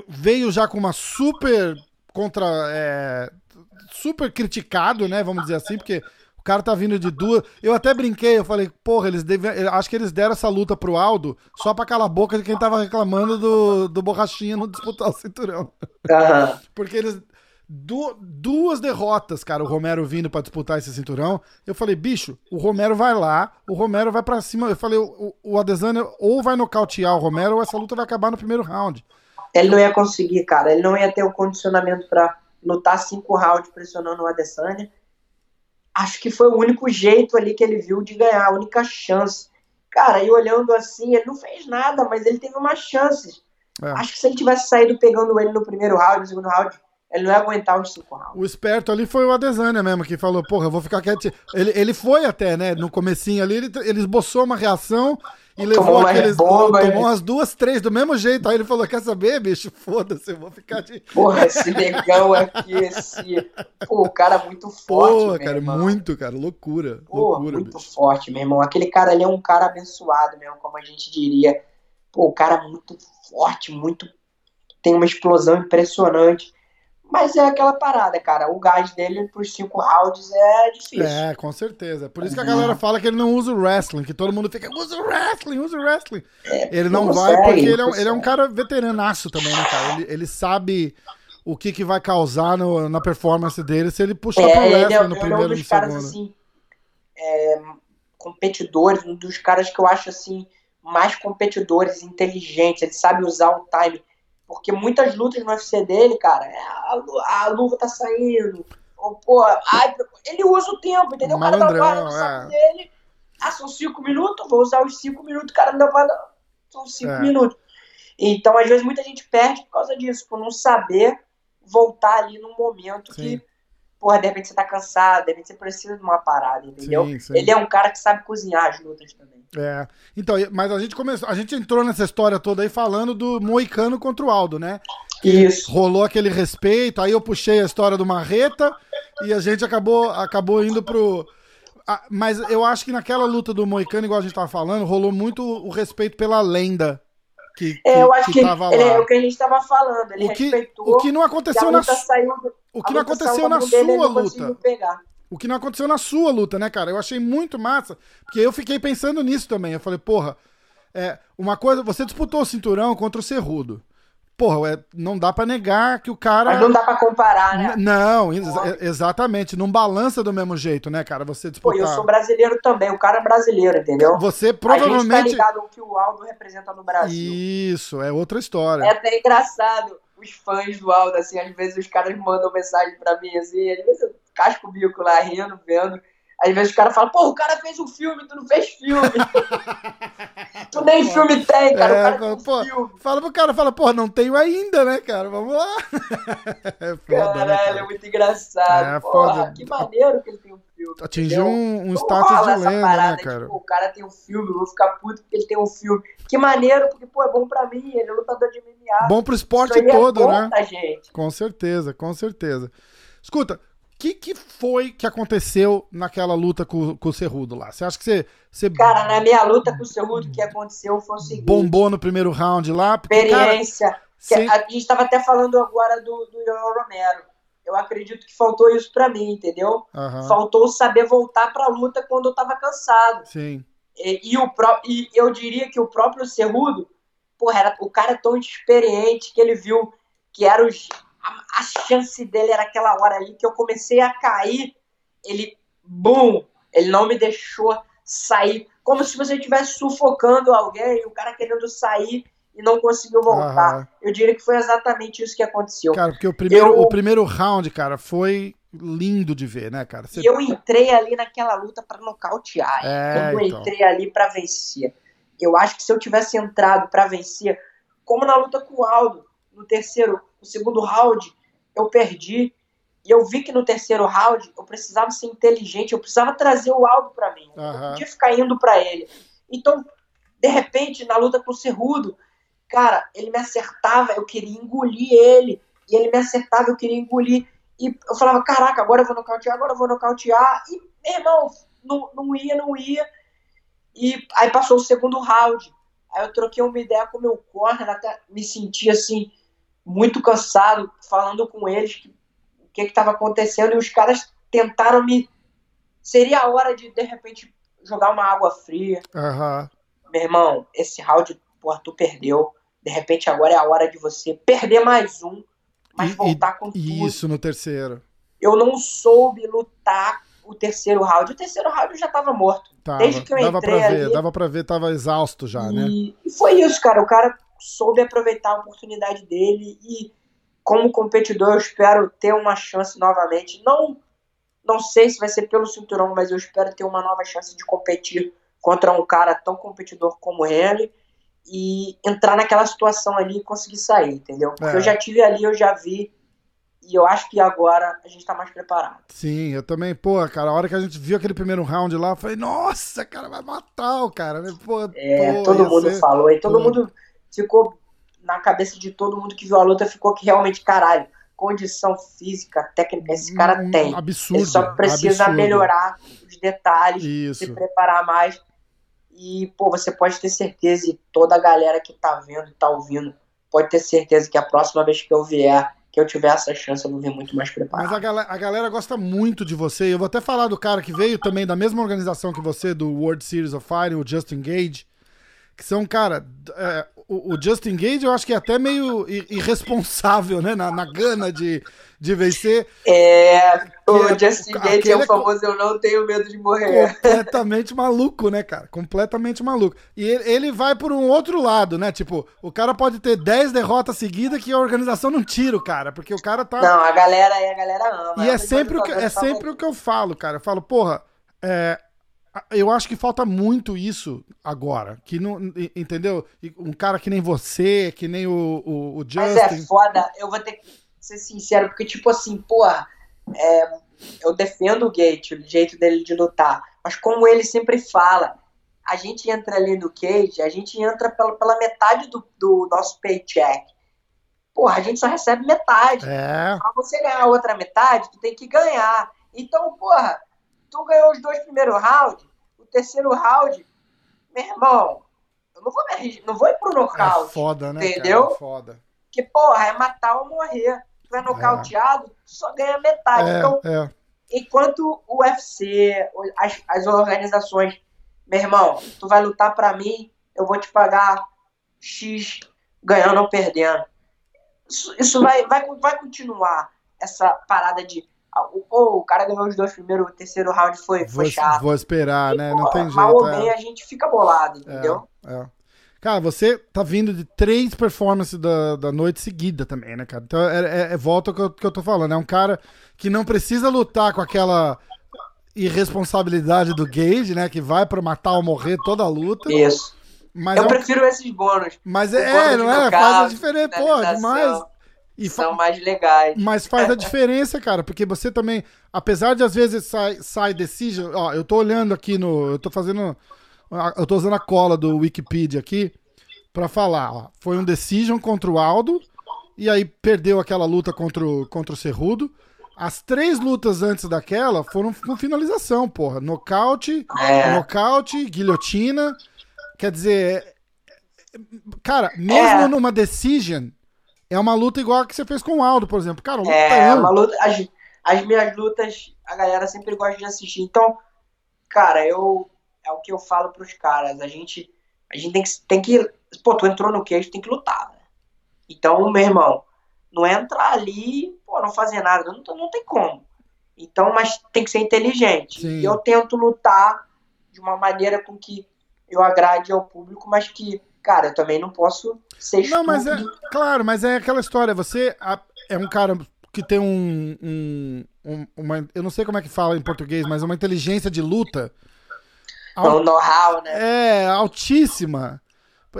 Veio já com uma super contra. é, super criticado, né? Vamos dizer assim, porque cara tá vindo de duas. Eu até brinquei, eu falei, porra, eles devem. Acho que eles deram essa luta pro Aldo só pra calar a boca de quem tava reclamando do, do Borrachinha não disputar o cinturão.
Aham.
Porque eles. du- duas derrotas, cara, o Romero vindo pra disputar esse cinturão. Eu falei, bicho, o Romero vai lá, o Romero vai pra cima. Eu falei, o, o Adesanya ou vai nocautear o Romero ou essa luta vai acabar no primeiro round.
Ele não ia conseguir, cara. Ele não ia ter o condicionamento pra lutar cinco rounds pressionando o Adesanya. Acho que foi o único jeito ali que ele viu de ganhar, a única chance. Cara, e olhando assim, ele não fez nada, mas ele teve umas chances.
É.
Acho que se ele tivesse saído pegando ele no primeiro round, no segundo round, ele não ia aguentar os cinco rounds.
O esperto ali foi o Adesanya mesmo, que falou, porra, eu vou ficar quietinho. Ele, ele foi até, né, no comecinho ali, ele, ele esboçou uma reação e levou
Tomou uma
aqueles...
bomba,
tomou umas duas, três do mesmo jeito. Aí ele falou, quer saber, bicho? Foda-se, eu vou ficar de... <laughs>
Porra, esse negão aqui, esse. Pô, o cara é muito forte,
Pô, cara,
irmão.
muito, cara, loucura.
Pô,
loucura,
muito
bicho.
forte, meu irmão. Aquele cara ali é um cara abençoado mesmo, como a gente diria. Pô, o cara é muito forte, muito. tem uma explosão impressionante. Mas é aquela parada, cara. O gás dele pros cinco rounds é difícil.
É, com certeza. Por isso que a galera fala que ele não usa o wrestling, que todo mundo fica, usa o wrestling, usa o wrestling. É, ele não, não vai consegue, porque ele é, um, ele é, um, cara veteranaço também, né, cara? Ele, ele sabe o que, que vai causar no, na performance dele se ele puxar é, pro wrestling é, no primeiro e no segundo. Assim,
é, competidores, um dos caras que eu acho assim mais competidores, inteligentes, ele sabe usar o time. Porque muitas lutas no UFC dele, cara, é, a, a luva tá saindo. Ou, pô, ai, ele usa o tempo, entendeu? O cara dá uma no saco é. dele. Ah, são cinco minutos, vou usar os cinco minutos, o cara não dá pra. São cinco é. minutos. Então, às vezes, muita gente perde por causa disso, por não saber voltar ali num momento Sim. que porra, de repente você tá cansado, de repente você precisa de uma parada, entendeu? Sim, sim. Ele é um cara que sabe cozinhar as lutas também.
É. Então, mas a gente começou, a gente entrou nessa história toda aí falando do Moicano contra o Aldo, né?
Isso.
Rolou aquele respeito, aí eu puxei a história do Marreta e a gente acabou acabou indo pro mas eu acho que naquela luta do Moicano, igual a gente tava falando, rolou muito o respeito pela lenda que, que,
é, eu acho que, que ele, é o que a gente estava falando. Ele
o que, respeitou. O que não aconteceu na saiu, O que não aconteceu na sua luta. O que não aconteceu na sua luta, né, cara? Eu achei muito massa. Porque eu fiquei pensando nisso também. Eu falei, porra, é, uma coisa. Você disputou o cinturão contra o Cerrudo porra, é, não dá para negar que o cara.
Mas não dá para comparar, né?
não, ex exatamente. Não balança do mesmo jeito, né, cara? Você disputar.
Pô, eu sou brasileiro também, o cara é brasileiro, entendeu?
Você provavelmente. A
gente tá ligado o que o Aldo representa no Brasil.
Isso, é outra história.
É até engraçado. Os fãs do Aldo, assim, às vezes os caras mandam mensagem para mim, assim, às vezes eu casco o bico lá rindo, vendo. Às vezes o cara fala, pô, o cara fez um filme, tu não fez filme. <laughs> tu nem filme tem, cara. É, o cara
pô, filme. Fala pro cara, fala, pô, não tenho ainda, né, cara? Vamos lá. <laughs>
é foda, né, Caralho, né, é muito engraçado. É, porra, foda. que maneiro que ele tem um filme.
Atingiu um, um status de lenda, né, parada, né, cara? Tipo,
o cara tem um filme, eu vou ficar puto porque ele tem um filme. Que maneiro, porque, pô, é bom pra mim, ele é lutador de MMA.
Bom pro esporte é todo, é bom né? Gente. Com certeza, com certeza. Escuta, que, que foi que aconteceu naquela luta com, com o Cerrudo lá? Você acha que você, você.
Cara, na minha luta com o Cerrudo, o que aconteceu foi o seguinte:
bombou no primeiro round lá.
Porque, experiência. Cara, sem... A gente estava até falando agora do, do Romero. Eu acredito que faltou isso para mim, entendeu? Uhum. Faltou saber voltar para a luta quando eu estava cansado.
Sim.
E, e, o pro, e eu diria que o próprio Cerrudo, porra, era, o cara é tão experiente que ele viu que era os a, a chance dele era aquela hora ali que eu comecei a cair, ele, bum, ele não me deixou sair, como se você estivesse sufocando alguém, o cara querendo sair e não conseguiu voltar. Uhum. Eu diria que foi exatamente isso que aconteceu.
Cara, porque o primeiro, eu... o primeiro round, cara, foi lindo de ver, né, cara?
Você... E eu entrei ali naquela luta para nocautear. É, eu então. entrei ali para vencer. Eu acho que se eu tivesse entrado para vencer, como na luta com o Aldo, no terceiro, no segundo round, eu perdi. E eu vi que no terceiro round eu precisava ser inteligente, eu precisava trazer o Aldo para mim. Uhum. Eu não podia ficar indo para ele. Então, de repente, na luta com o Cerrudo, cara, ele me acertava, eu queria engolir ele. E ele me acertava, eu queria engolir. E eu falava, caraca, agora eu vou nocautear, agora eu vou nocautear. E, meu irmão, não, não ia, não ia. E aí passou o segundo round. Aí eu troquei uma ideia com o meu corner, até me senti assim, muito cansado, falando com eles que, o que estava acontecendo, e os caras tentaram me. Seria a hora de, de repente, jogar uma água fria.
Uhum.
Meu irmão, esse round, porra, tu perdeu. De repente, agora é a hora de você perder mais um, mas e, voltar com tudo.
Isso no terceiro.
Eu não soube lutar o terceiro round. O terceiro round já tava morto. Tava, Desde que eu
dava
entrei
pra ver,
ali,
Dava pra ver, tava exausto já,
e,
né?
E foi isso, cara. O cara soube aproveitar a oportunidade dele e como competidor eu espero ter uma chance novamente. Não não sei se vai ser pelo cinturão, mas eu espero ter uma nova chance de competir contra um cara tão competidor como ele e entrar naquela situação ali e conseguir sair, entendeu? Porque é. eu já tive ali, eu já vi e eu acho que agora a gente tá mais preparado.
Sim, eu também, pô, cara, a hora que a gente viu aquele primeiro round lá, eu falei, nossa, cara, vai matar o cara, né? Pô,
é, pô, todo mundo ser... falou, e todo pô. mundo ficou na cabeça de todo mundo que viu a luta, ficou que realmente, caralho, condição física, técnica, esse cara hum, tem.
Absurdo.
Ele só precisa
absurdo.
melhorar os detalhes,
Isso.
se preparar mais. E, pô, você pode ter certeza, e toda a galera que tá vendo, tá ouvindo, pode ter certeza que a próxima vez que eu vier, que eu tiver essa chance, eu vou vir muito mais preparado.
Mas a galera, a galera gosta muito de você. Eu vou até falar do cara que veio também da mesma organização que você, do World Series of Fighting, o Justin Gage. Que são, cara, é, o, o, Justin Gage eu acho que é até meio irresponsável, né? Na, na gana de, de vencer.
É, o é, Justin Gage é o famoso eu não tenho medo de morrer.
Completamente maluco, né, cara? Completamente maluco. E ele, ele, vai por um outro lado, né? Tipo, o cara pode ter 10 derrotas seguidas que a organização não tira o cara, porque o cara tá.
Não, a galera a galera ama.
E é sempre, o que, é sempre o que eu falo, cara. Eu falo, porra, é, eu acho que falta muito isso agora. Que não, entendeu? Um cara que nem você, que nem o, o, o Justin. Mas
é foda, eu vou ter que ser sincero, porque, tipo assim, porra, é, eu defendo o Gate, o jeito dele de lutar. Mas como ele sempre fala, a gente entra ali no cage, a gente entra pela, pela metade do, do nosso paycheck. Porra, a gente só recebe metade.
É.
Pra você ganhar a outra metade, tu tem que ganhar. Então, porra, tu ganhou os dois primeiros rounds, terceiro round, meu irmão, eu não vou, me, não vou ir pro nocaute.
É foda, né?
Entendeu?
Cara, é foda.
Que, porra, é matar ou morrer. Tu é nocauteado, é. tu só ganha metade.
É,
então,
é.
enquanto o UFC, as, as organizações, meu irmão, tu vai lutar para mim, eu vou te pagar X ganhando ou perdendo. Isso, isso vai, vai, vai continuar essa parada de Pô, o cara ganhou os dois primeiros, o terceiro round foi,
vou,
foi chato.
Vou esperar, né? Não tem jeito.
Mal ou bem, é. a gente fica bolado, entendeu?
É, é. Cara, você tá vindo de três performances da, da noite seguida também, né, cara? Então é, é, é volta ao que eu, que eu tô falando. É um cara que não precisa lutar com aquela irresponsabilidade do Gage, né? Que vai para matar ou morrer toda a luta.
Isso. Mas eu é um... prefiro esses bônus.
Mas é, não é? Faz a diferença, pô, demais.
E são mais legais.
Mas faz a diferença, cara, porque você também, apesar de às vezes sai, sai decision, ó, eu tô olhando aqui no, eu tô fazendo, eu tô usando a cola do Wikipedia aqui para falar, ó, foi um decision contra o Aldo e aí perdeu aquela luta contra o, contra o Cerrudo. As três lutas antes daquela foram com finalização, porra. Nocaute, é. nocaute, guilhotina. Quer dizer, cara, mesmo é. numa decision, é uma luta igual a que você fez com o Aldo, por exemplo. Cara, luta
é, uma luta. As, as minhas lutas, a galera sempre gosta de assistir. Então, cara, eu. É o que eu falo pros caras. A gente. A gente tem que. Tem que pô, tu entrou no queijo, tem que lutar, né? Então, meu irmão, não é entrar ali, pô, não fazer nada. Não, não tem como. Então, mas tem que ser inteligente. Sim. E eu tento lutar de uma maneira com que eu agrade ao público, mas que cara, eu também não posso ser
Não, mas é. Claro, mas é aquela história. Você é um cara que tem um, um, um, uma. Eu não sei como é que fala em português, mas uma inteligência de luta.
Um know-how, né?
É, altíssima.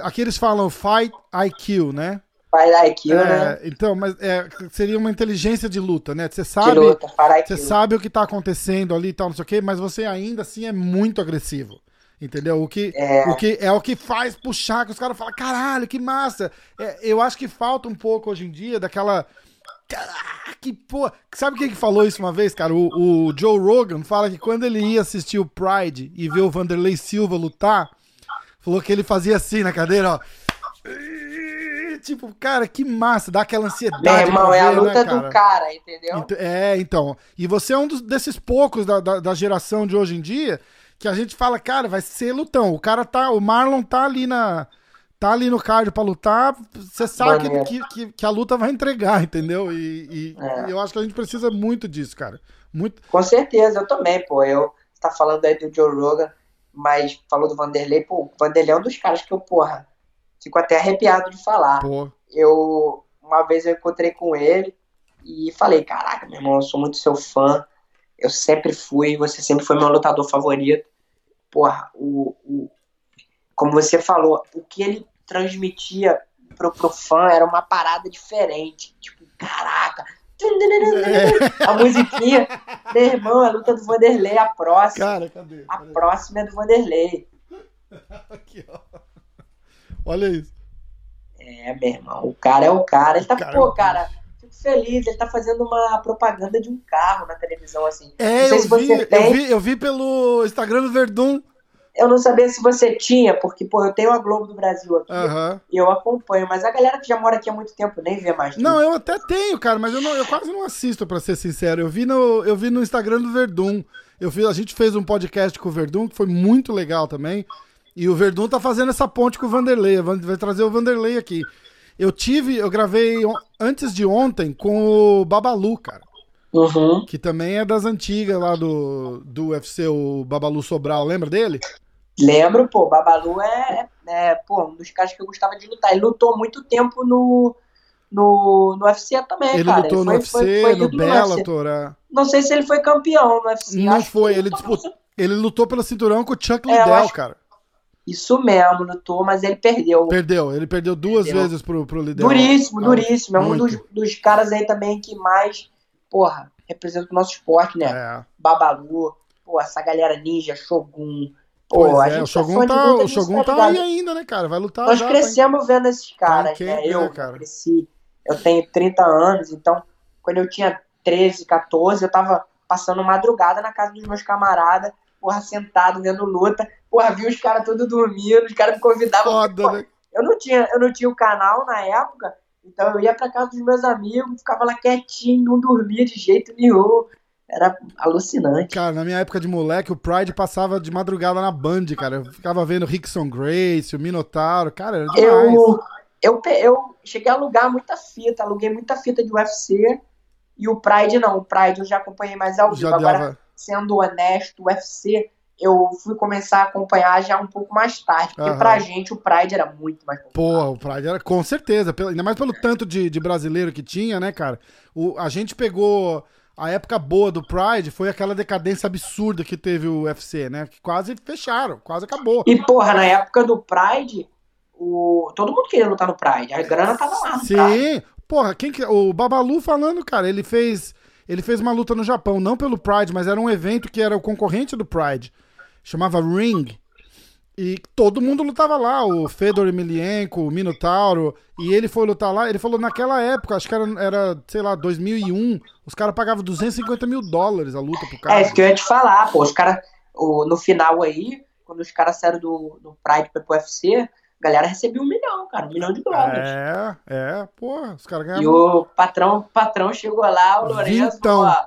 Aqui eles falam fight IQ, né?
Fight IQ,
é,
né?
Então, mas é, seria uma inteligência de luta, né? Você sabe, luta, você sabe o que tá acontecendo ali e tal, não sei o quê, mas você ainda assim é muito agressivo. Entendeu? O que é, o que, é o que faz puxar, que os caras falam, caralho, que massa. É, eu acho que falta um pouco hoje em dia daquela. Caraca, que porra. Sabe quem que falou isso uma vez, cara? O, o Joe Rogan fala que quando ele ia assistir o Pride e ver o Vanderlei Silva lutar, falou que ele fazia assim na cadeira, ó. Tipo, cara, que massa, dá aquela ansiedade. Meu
irmão, é a né, luta né, cara? do cara, entendeu?
É, então. E você é um dos, desses poucos da, da, da geração de hoje em dia que a gente fala, cara, vai ser lutão. O cara tá, o Marlon tá ali na tá ali no card para lutar, você sabe que, que, que, a luta vai entregar, <laughs> entendeu? E, e, é. eu acho que a gente precisa muito disso, cara. Muito.
Com certeza, eu também, pô. Eu tá falando aí do Joe Rogan, mas falou do Vanderlei, pô, o Vanderlei é um dos caras que eu, porra, fico até arrepiado de falar.
Pô.
Eu uma vez eu encontrei com ele e falei, caraca, meu irmão, eu sou muito seu fã. Eu sempre fui, você sempre foi meu lutador favorito. Porra, o, o como você falou, o que ele transmitia pro, pro fã era uma parada diferente. Tipo, caraca. A musiquinha. Meu irmão, a luta do Vanderlei, a próxima.
Cara, cadê?
A próxima é do Vanderlei. <laughs>
Aqui, ó. Olha isso.
É, meu irmão. O cara é o cara. Ele tá, cara pô, é cara feliz, ele tá fazendo uma propaganda de um carro na televisão, assim.
É, eu, se vi, eu vi, eu vi pelo Instagram do Verdun.
eu não sabia se você tinha, porque, pô, eu tenho a Globo do Brasil aqui
Aham.
e eu acompanho, mas a galera que já mora aqui há muito tempo nem vê mais.
Não, eu até tenho, cara, mas eu, não- eu quase não assisto, pra ser sincero. Eu vi no, eu vi no Instagram do Verdun. Eu fiz, a gente fez um podcast com o Verdun, que foi muito legal também. E o Verdun tá fazendo essa ponte com o Vanderlei. Vai trazer o Vanderlei aqui. Eu tive, eu gravei antes de ontem com o Babalu, cara.
Uhum.
Que também é das antigas lá do, do UFC, o Babalu Sobral. Lembra dele?
Lembro, pô, Babalu é, é, pô, um dos caras que eu gostava de lutar. Ele lutou muito tempo no, no, no UFC também,
ele
cara.
lutou no
foi-
UFC,
foi- foi
no. Bellator. é.
Não sei se ele foi campeão no UFC.
Não foi,
que-
ele disputou. Ele lutou pelo cinturão com o Chuck
É,
Liddell,
acho-
cara.
Isso mesmo, lutou, mas ele perdeu.
Perdeu, ele perdeu duas
Perdeu.
vezes pro, pro Liddell.
Duríssimo,
Ah,
duríssimo. É um dos, dos caras aí também que mais, porra, representa o nosso esporte, né?
É.
Babalu, pô, essa galera ninja, Shogun. Pô,
é,
gente
o Shogun tá,
luta, a
o Shogun tá
ligado.
aí ainda, né, cara? Vai lutar
Nós
já. tá-
crescemos vendo esses caras, né?
né,
Eu
cara?
cresci, eu tenho 30 anos, então quando eu tinha 13, 14, eu tava passando madrugada na casa dos meus camaradas, porra, sentado vendo luta, porra, vi os caras todos dormindo, os caras me convidavam.
Foda,
pô,
né?
Eu não tinha, eu não tinha o canal na época, então eu ia pra casa dos meus amigos, ficava lá quietinho, não dormia de jeito nenhum. Era alucinante.
Cara, na minha época de moleque, o Pride passava de madrugada na Band, cara. Eu ficava vendo Rickson Grace, o Minotauro. Cara, era demais.
Eu, eu, eu cheguei a alugar muita fita, aluguei muita fita de UFC e o Pride não. O Pride eu já acompanhei mais ao vivo.
já
Agora,
dava.
Sendo honesto, o UFC eu fui começar a acompanhar já um pouco mais tarde, porque
Aham.
pra gente o Pride era muito mais popular.
Porra, o Pride era com certeza. Ainda mais pelo tanto de, de brasileiro que tinha, né, cara? O, a gente pegou. A época boa do Pride foi aquela decadência absurda que teve o UFC, né? Que quase fecharam, quase acabou.
E porra, na época do Pride, o... todo mundo queria lutar no Pride. A grana tava lá.
Sim, porra, quem que. O Babalu falando, cara, ele fez. Ele fez uma luta no Japão, não pelo Pride, mas era um evento que era o concorrente do Pride. Chamava Ring. E todo mundo lutava lá, o Fedor Emelianenko, o Minotauro, e ele foi lutar lá, ele falou naquela época, acho que era, era sei lá, 2001, os caras pagavam 250 mil dólares a luta pro
É
cara.
isso que eu ia te falar, pô. Os caras, no final aí, quando os caras saíram do, do Pride pro UFC, a galera recebeu um milhão, cara, um milhão de dólares.
É, é, porra, os caras
E
ganhavam.
o patrão, patrão chegou lá, o Lourenço falou, ó,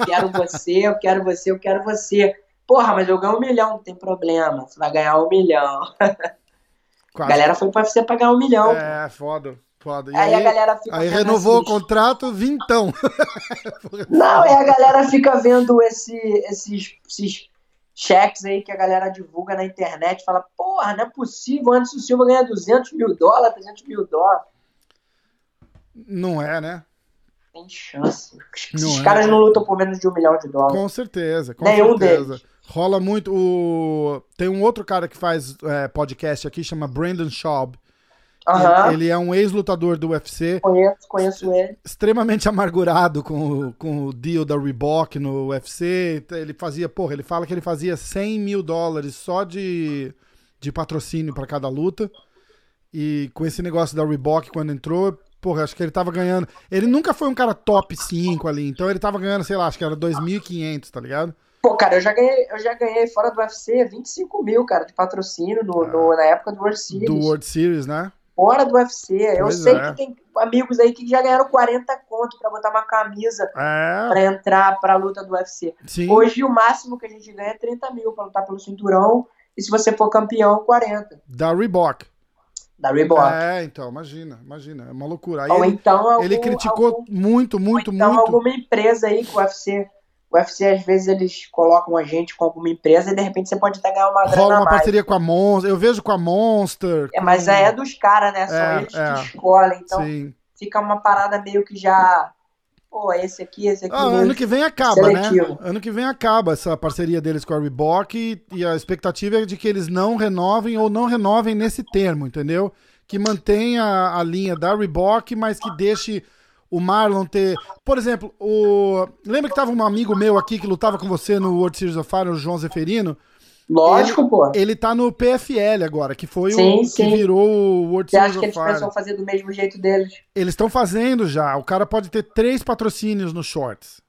eu quero você, eu quero você, eu quero você. Porra, mas eu ganho um milhão, não tem problema, você vai ganhar um milhão. <laughs> A galera foi pra você pagar um milhão.
É, foda, foda. E
aí, a galera fica
Aí renovou o contrato, vintão. <laughs>
Não, aí a galera fica vendo esse, esses, esses cheques aí que a galera divulga na internet, fala, porra, não é possível, antes o Silva ganha 200 mil dólares, 300 mil dólares.
Não é, né?
Tem chance. Esses
Não é.
caras não lutam por menos de um milhão de dólares.
Com certeza, com
Nenhum
certeza.
deles.
Rola muito. O... Tem um outro cara que faz é, podcast aqui, chama Brandon Schaub.
Aham,
Ele, é um ex-lutador do UFC,
conheço, conheço ele.
extremamente <laughs> amargurado com, o- com o deal da Reebok no UFC. Ele fazia, porra, ele fala que ele fazia 100 mil dólares só de, de patrocínio para cada luta. E com esse negócio da Reebok, quando entrou, porra, acho que ele tava ganhando. Ele nunca foi um cara top 5 ali, então ele tava ganhando, sei lá, acho que era 2.500, tá ligado?
Pô, cara, eu já ganhei, eu já ganhei fora do UFC 25 mil, cara, de patrocínio no, no- na época do World Series.
Do World Series, né?
Fora do UFC. Eu
Pois
sei
é.
que tem amigos aí que já ganharam 40 conto pra botar uma camisa
É,
pra entrar pra luta do UFC.
sim.
Hoje o máximo que a gente ganha é 30 mil pra lutar pelo cinturão. E se você for campeão, 40.
Da Reebok.
Da Reebok.
É, então, imagina, imagina. É uma loucura. Aí
Ou
ele,
então algum,
ele criticou
algum-
muito, muito,
ou então
muito.
alguma empresa aí que o UFC. O UFC, às vezes, eles colocam a gente com alguma empresa e de repente você pode até ganhar uma grana
Rola uma
mais.
parceria com a Monster. Eu vejo com a Monster.
É, mas
com-
é dos caras, né? São
É,
eles
é.
que escolhem. Então
Sim.
fica uma parada meio que já. Pô, esse aqui, esse aqui.
Ah, ano que vem acaba,
seletivo.
né? Ano que vem acaba essa parceria deles com a Reebok e, e a expectativa é de que eles não renovem ou não renovem nesse termo, entendeu? Que mantenha a linha da Reebok, mas que deixe o Marlon ter. Por exemplo, o. Lembra que tava um amigo meu aqui que lutava com você no World Series of Fire, o João Zeferino?
Lógico, pô.
Ele tá no PFL agora, que foi
Sim,
o
sim.
que virou o World
Você
Series
acha que eles
Fire.
pensam fazer do mesmo jeito deles?
Eles estão fazendo já. O cara pode ter três patrocínios no Shorts.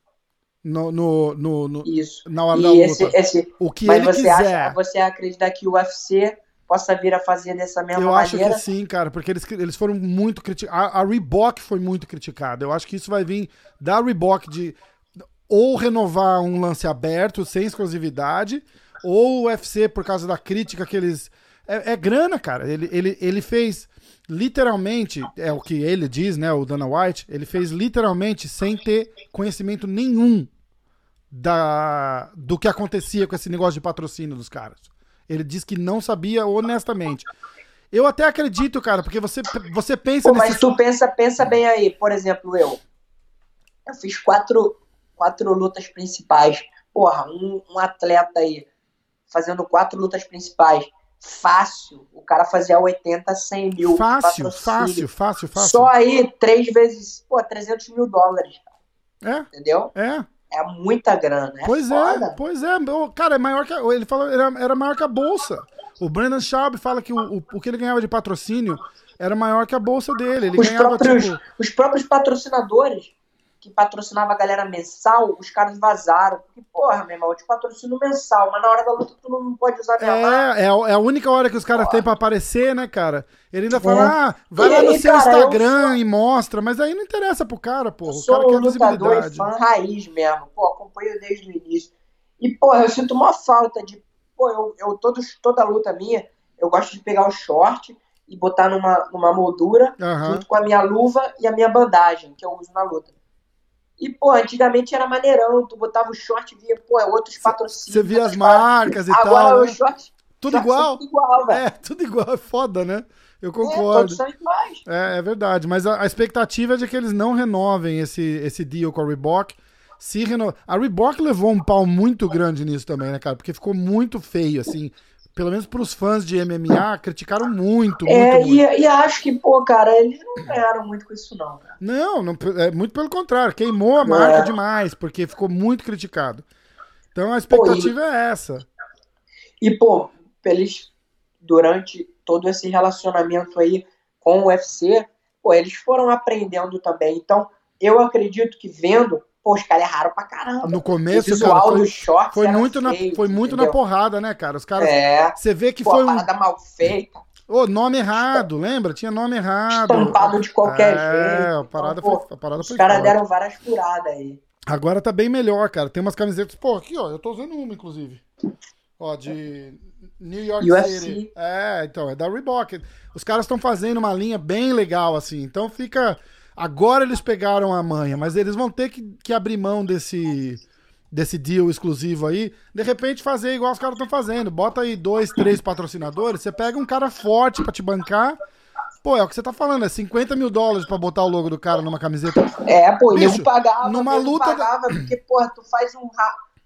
no, no, no, no
Isso.
na hora
E
da
esse,
luta.
esse,
O que
mas
ele
você
quiser.
acha, você acredita que o UFC possa vir a fazer dessa mesma
Eu acho
maneira?
que sim, cara, porque eles, eles foram muito criticados. A, a Reebok foi muito criticada. Eu acho que isso vai vir da Reebok de ou renovar um lance aberto, sem exclusividade, ou o UFC, por causa da crítica que eles. É, é grana, cara. Ele, ele, ele fez literalmente, é o que ele diz, né, o Dana White, ele fez literalmente sem ter conhecimento nenhum da, do que acontecia com esse negócio de patrocínio dos caras. Ele diz que não sabia honestamente. Eu até acredito, cara, porque você, você pensa
Pô, mas tu pensa, pensa bem aí, por exemplo, eu. Eu fiz quatro, quatro lutas principais. Porra, um, um atleta aí fazendo quatro lutas principais. Fácil. O cara fazia 80, 100 mil.
Fácil, fácil, fácil, fácil.
Só aí, três vezes, pô, 300 mil dólares.
É,
Entendeu?
é.
É muita grana. É
Pois
foda.
é, pois é. Cara, é maior que. a- Ele falou era, maior que a bolsa. O Brandon Schaub fala que o, o, o que ele ganhava de patrocínio era maior que a bolsa dele. Ele
Os
ganhava,
próprios,
tipo.
os próprios patrocinadores que patrocinavam a galera mensal, os caras vazaram. Porque, porra, meu irmão, eu te patrocino mensal, mas na hora da luta tu não pode usar minha marca.
É, é, a- é única hora que os caras têm pra aparecer, né, cara? Ele ainda fala,
É.
ah, vai
E
lá no
aí,
seu
cara,
Instagram
sou-
e mostra, mas aí não interessa pro cara,
Eu
porra. O cara
um
quer
lutador e
visibilidade.
fã raiz mesmo. Pô, acompanho desde o início. E, pô, eu sinto uma falta de. Pô, eu, eu todos, toda luta minha, eu gosto de pegar o short e botar numa, numa moldura
Aham.
junto com a minha luva e a minha bandagem que eu uso na luta. E, pô, antigamente era maneirão, tu botava o short e via, pô, é outros patrocínios.
Você via as marcas e
Agora
tal.
os
Né?
shorts
Tudo
shorts
igual.
tudo igual, velho.
É, <laughs> tudo igual. É foda, né? Eu
É,
concordo.
são iguais.
É, é verdade, mas a, a expectativa é de que eles não renovem esse, esse deal com a Reebok. Se reno... A Reebok levou um pau muito grande nisso também, né, cara? Porque ficou muito feio, assim. Pelo menos pros fãs de MMA, criticaram muito, muito,
É,
muito.
e, e acho que, pô, cara, eles não ganharam muito com isso, não, cara.
Não, não, é muito pelo contrário, queimou a marca
É.
demais, porque ficou muito criticado. Então a expectativa é essa.
E, pô, eles, durante todo esse relacionamento aí com o UFC, pô, eles foram aprendendo também. Então, eu acredito que vendo, pô, os caras erraram pra caramba.
No
o
começo,
visual
cara, foi,
shorts
foi muito, na,
feio,
foi muito na porrada, né, cara? Os caras.
É,
Você vê que
pô,
foi
a
um.
parada mal feita,
Ô, nome errado, lembra? Tinha nome errado.
estampado de qualquer
é,
jeito.
a parada
Então,
foi, a parada
Os
foi
caras deram várias furadas aí.
Agora tá bem melhor, cara. Tem umas camisetas. Pô, aqui, ó. Eu tô usando uma, inclusive. Ó, de New York
UFC.
City. É, então, é da Reebok. Os caras estão fazendo uma linha bem legal, assim. Então fica. Agora eles pegaram a manha, mas eles vão ter que, que abrir mão desse, desse deal exclusivo aí. De repente fazer igual os caras estão fazendo. Bota aí dois, três patrocinadores. Você pega um cara forte pra te bancar. Pô, é o que você tá falando, é 50 mil dólares pra botar o logo do cara numa camiseta.
É, pô,
Bicho,
nego pagava,
numa
nego
luta da-
pagava, porque, porra, tu faz um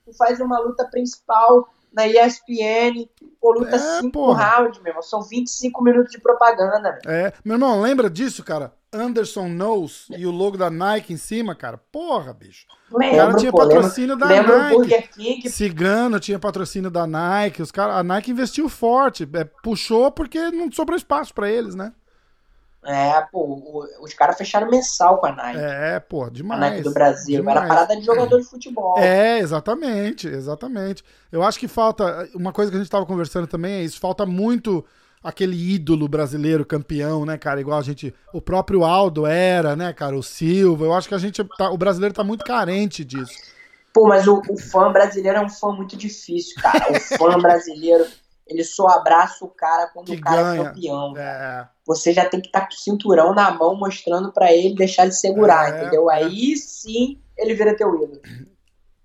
tu faz uma luta principal na ESPN, pô, luta
É,
5
porra.
rounds, meu irmão, são 25 minutos de propaganda, meu.
É, meu irmão, lembra disso, cara? Anderson Knows e o logo da Nike em cima, cara. Porra, bicho. O cara
Lembro,
tinha
pô, lembro,
patrocínio da
lembro
Nike.
Burger King,
Cigano tinha patrocínio da Nike. Os cara, a Nike investiu forte. é, puxou porque não sobrou espaço pra eles, né?
é, pô, os caras fecharam mensal com a Nike,
É, pô,
a
demais.
Nike do Brasil,
demais.
era parada de jogador de futebol.
É, exatamente, exatamente. Eu acho que falta. Uma coisa que a gente tava conversando também é isso. Falta muito aquele ídolo brasileiro campeão, né, cara? Igual a gente. O próprio Aldo era, né, cara? O Silva. Eu acho que a gente. Tá, o brasileiro tá muito carente disso.
Pô, mas o, o fã brasileiro é um fã muito difícil, cara. O fã <laughs> brasileiro, ele só abraça o cara quando
Que
o cara
ganha.
é campeão.
É.
você já tem que estar com o cinturão na mão mostrando pra ele deixar ele segurar,
É,
entendeu?
é.
Aí sim ele vira teu ídolo.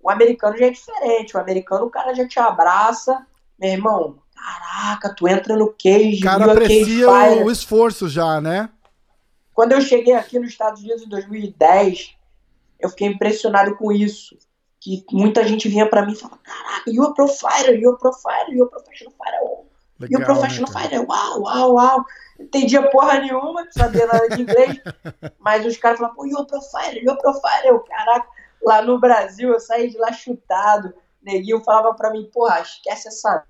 O americano já é diferente. O americano, o cara já te abraça, meu irmão. Caraca, tu entra no cage,
O cara aprecia
fighter.
o esforço já, né?
Quando eu cheguei aqui nos Estados Unidos em 2010, eu fiquei impressionado com isso. Que muita gente vinha pra mim e falava, caraca, you a pro fighter, you a pro fighter, you a professional fighter. E o
Legal,
Professional
né?
Fighter, uau, uau, uau. Não entendia porra nenhuma, não sabia nada de inglês. <laughs> mas os caras falavam, pô, You're Pro Fighter, You're Pro Fighter. Eu, caraca, lá no Brasil eu saí de lá chutado. Neguinho falava pra mim, porra, esquece essa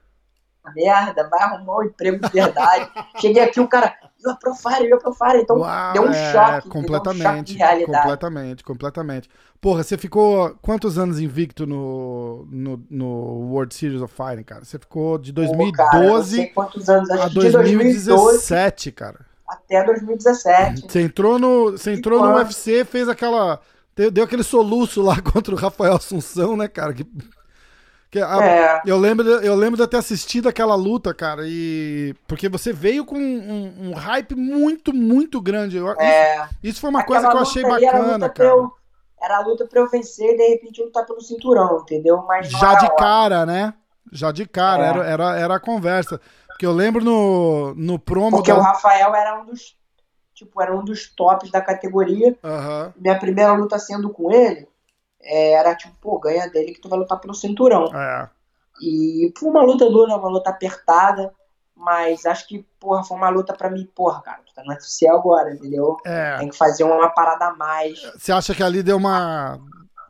merda, vai arrumar um emprego de verdade. <laughs> Cheguei aqui, o cara, eu profile, eu profile. Então
Uau,
deu um
é,
choque,
completamente,
um choque de realidade.
completamente, completamente. Porra, você ficou quantos anos invicto no, no, no World Series of Fighting, cara? Você ficou de
Pô, cara, não
2012
sei quantos anos,
a
acho que de 2012
2017, cara.
até 2017.
Você entrou no, você entrou no. UFC, fez aquela. Deu, deu aquele soluço lá <laughs> contra o Rafael Assunção, né, cara? Que a-
É.
eu, lembro, eu lembro de ter assistido aquela luta, cara, e. Porque você veio com um, um hype muito, muito grande. Eu-
É.
isso, isso foi uma coisa
Aquela
que eu achei bacana, cara.
eu- Era a luta pra eu vencer e de repente lutar pelo cinturão, entendeu? Mas
Já de cara, né? Já de cara,
É.
era, era, era a conversa. Porque eu lembro no, no promo
Porque
da.
o Rafael era um dos. Tipo, era um dos tops da categoria.
Aham.
Minha primeira luta sendo com ele era tipo, pô, ganha dele que tu vai lutar pelo cinturão.
É.
E foi uma luta dura, uma luta apertada. Mas acho que, porra, foi uma luta pra mim, porra, cara, tu tá no UFC agora, entendeu?
É.
Tem que fazer uma parada a mais.
Você acha que ali deu uma.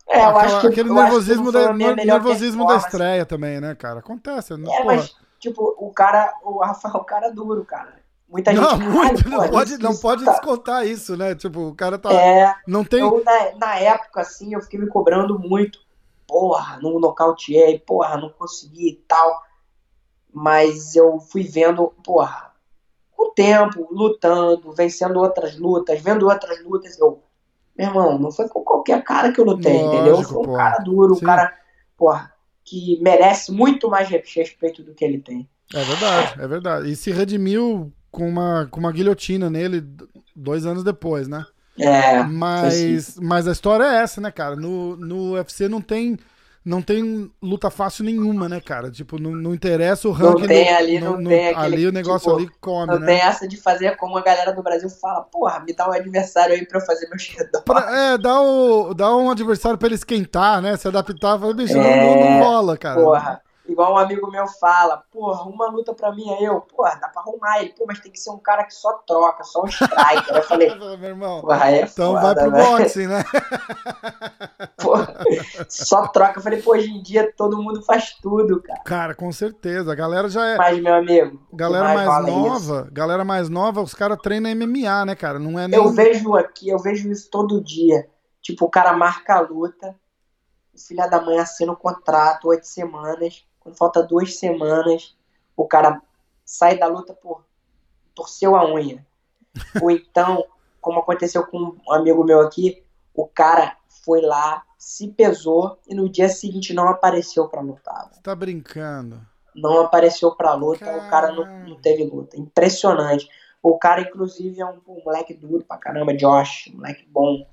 É, eu
aquela-
acho que
aquele
eu acho
nervosismo,
foi
da, nervosismo da estreia também, né, cara? Acontece. né?
É,
Porra.
mas, tipo, o cara, o Rafael é um cara duro, cara. Muita
Não,
gente.
muito,
"Caralho,
não pode, não
isso
pode
tá-
descontar isso, né? Tipo, o cara tá.
É,
Não tem.
eu, na, na época, assim, eu fiquei me cobrando muito. Porra, não nocauteei, porra, não consegui e tal. Mas eu fui vendo, porra, com o tempo, lutando, vencendo outras lutas, vendo outras lutas, eu. Meu irmão, não foi com qualquer cara que eu lutei,
Lógico,
entendeu? Foi um
porra.
cara duro,
Sim.
um cara, porra, que merece muito mais respeito do que ele tem.
É verdade, é verdade. E se redimiu com uma, com uma guilhotina nele dois anos depois, né?
É,
Mas, mas a história é essa, né, cara? No, no UFC não tem, não tem luta fácil nenhuma, né, cara? Tipo, não, não interessa o ranking.
tem
do-
ali, não tem aquele,
Ali o negócio
tipo,
ali come,
Não
né?
tem essa de fazer como a galera do Brasil fala, porra, me dá um adversário aí pra eu fazer meu xedó.
Pra- é, dá, o, dá um adversário pra ele esquentar, né? Se adaptar, fala, bicho, não-
É,
não, não rola, cara.
Porra, igual um amigo meu fala, porra, uma luta pra mim é eu, porra, dá pra arrumar ele, pô, mas tem que ser um cara que só troca, só um striker. eu falei, <laughs>
Meu irmão.
porra, é
Então
foda,
vai pro
velho.
boxing, né? <laughs> <laughs>
Porra, só troca. Eu falei, pô, hoje em dia todo mundo faz tudo, cara.
Cara, com certeza. A galera já é.
Mas, meu amigo,
Galera mais,
vale é isso.
nova, galera mais nova, os caras treinam MMA, né, cara? Não é nem.
Eu vejo aqui, eu vejo isso todo dia. Tipo, o cara marca a luta, o filho da mãe assina o contrato, oito semanas. Quando falta duas semanas, o cara sai da luta por torceu a unha. <laughs> Ou então, como aconteceu com um amigo meu aqui, o cara foi lá, se pesou e no dia seguinte não apareceu pra lutar.
Você tá brincando.
Não apareceu pra luta, o cara não, não teve luta. Impressionante. O cara, inclusive, é um, um moleque duro pra caramba, Josh, moleque bom.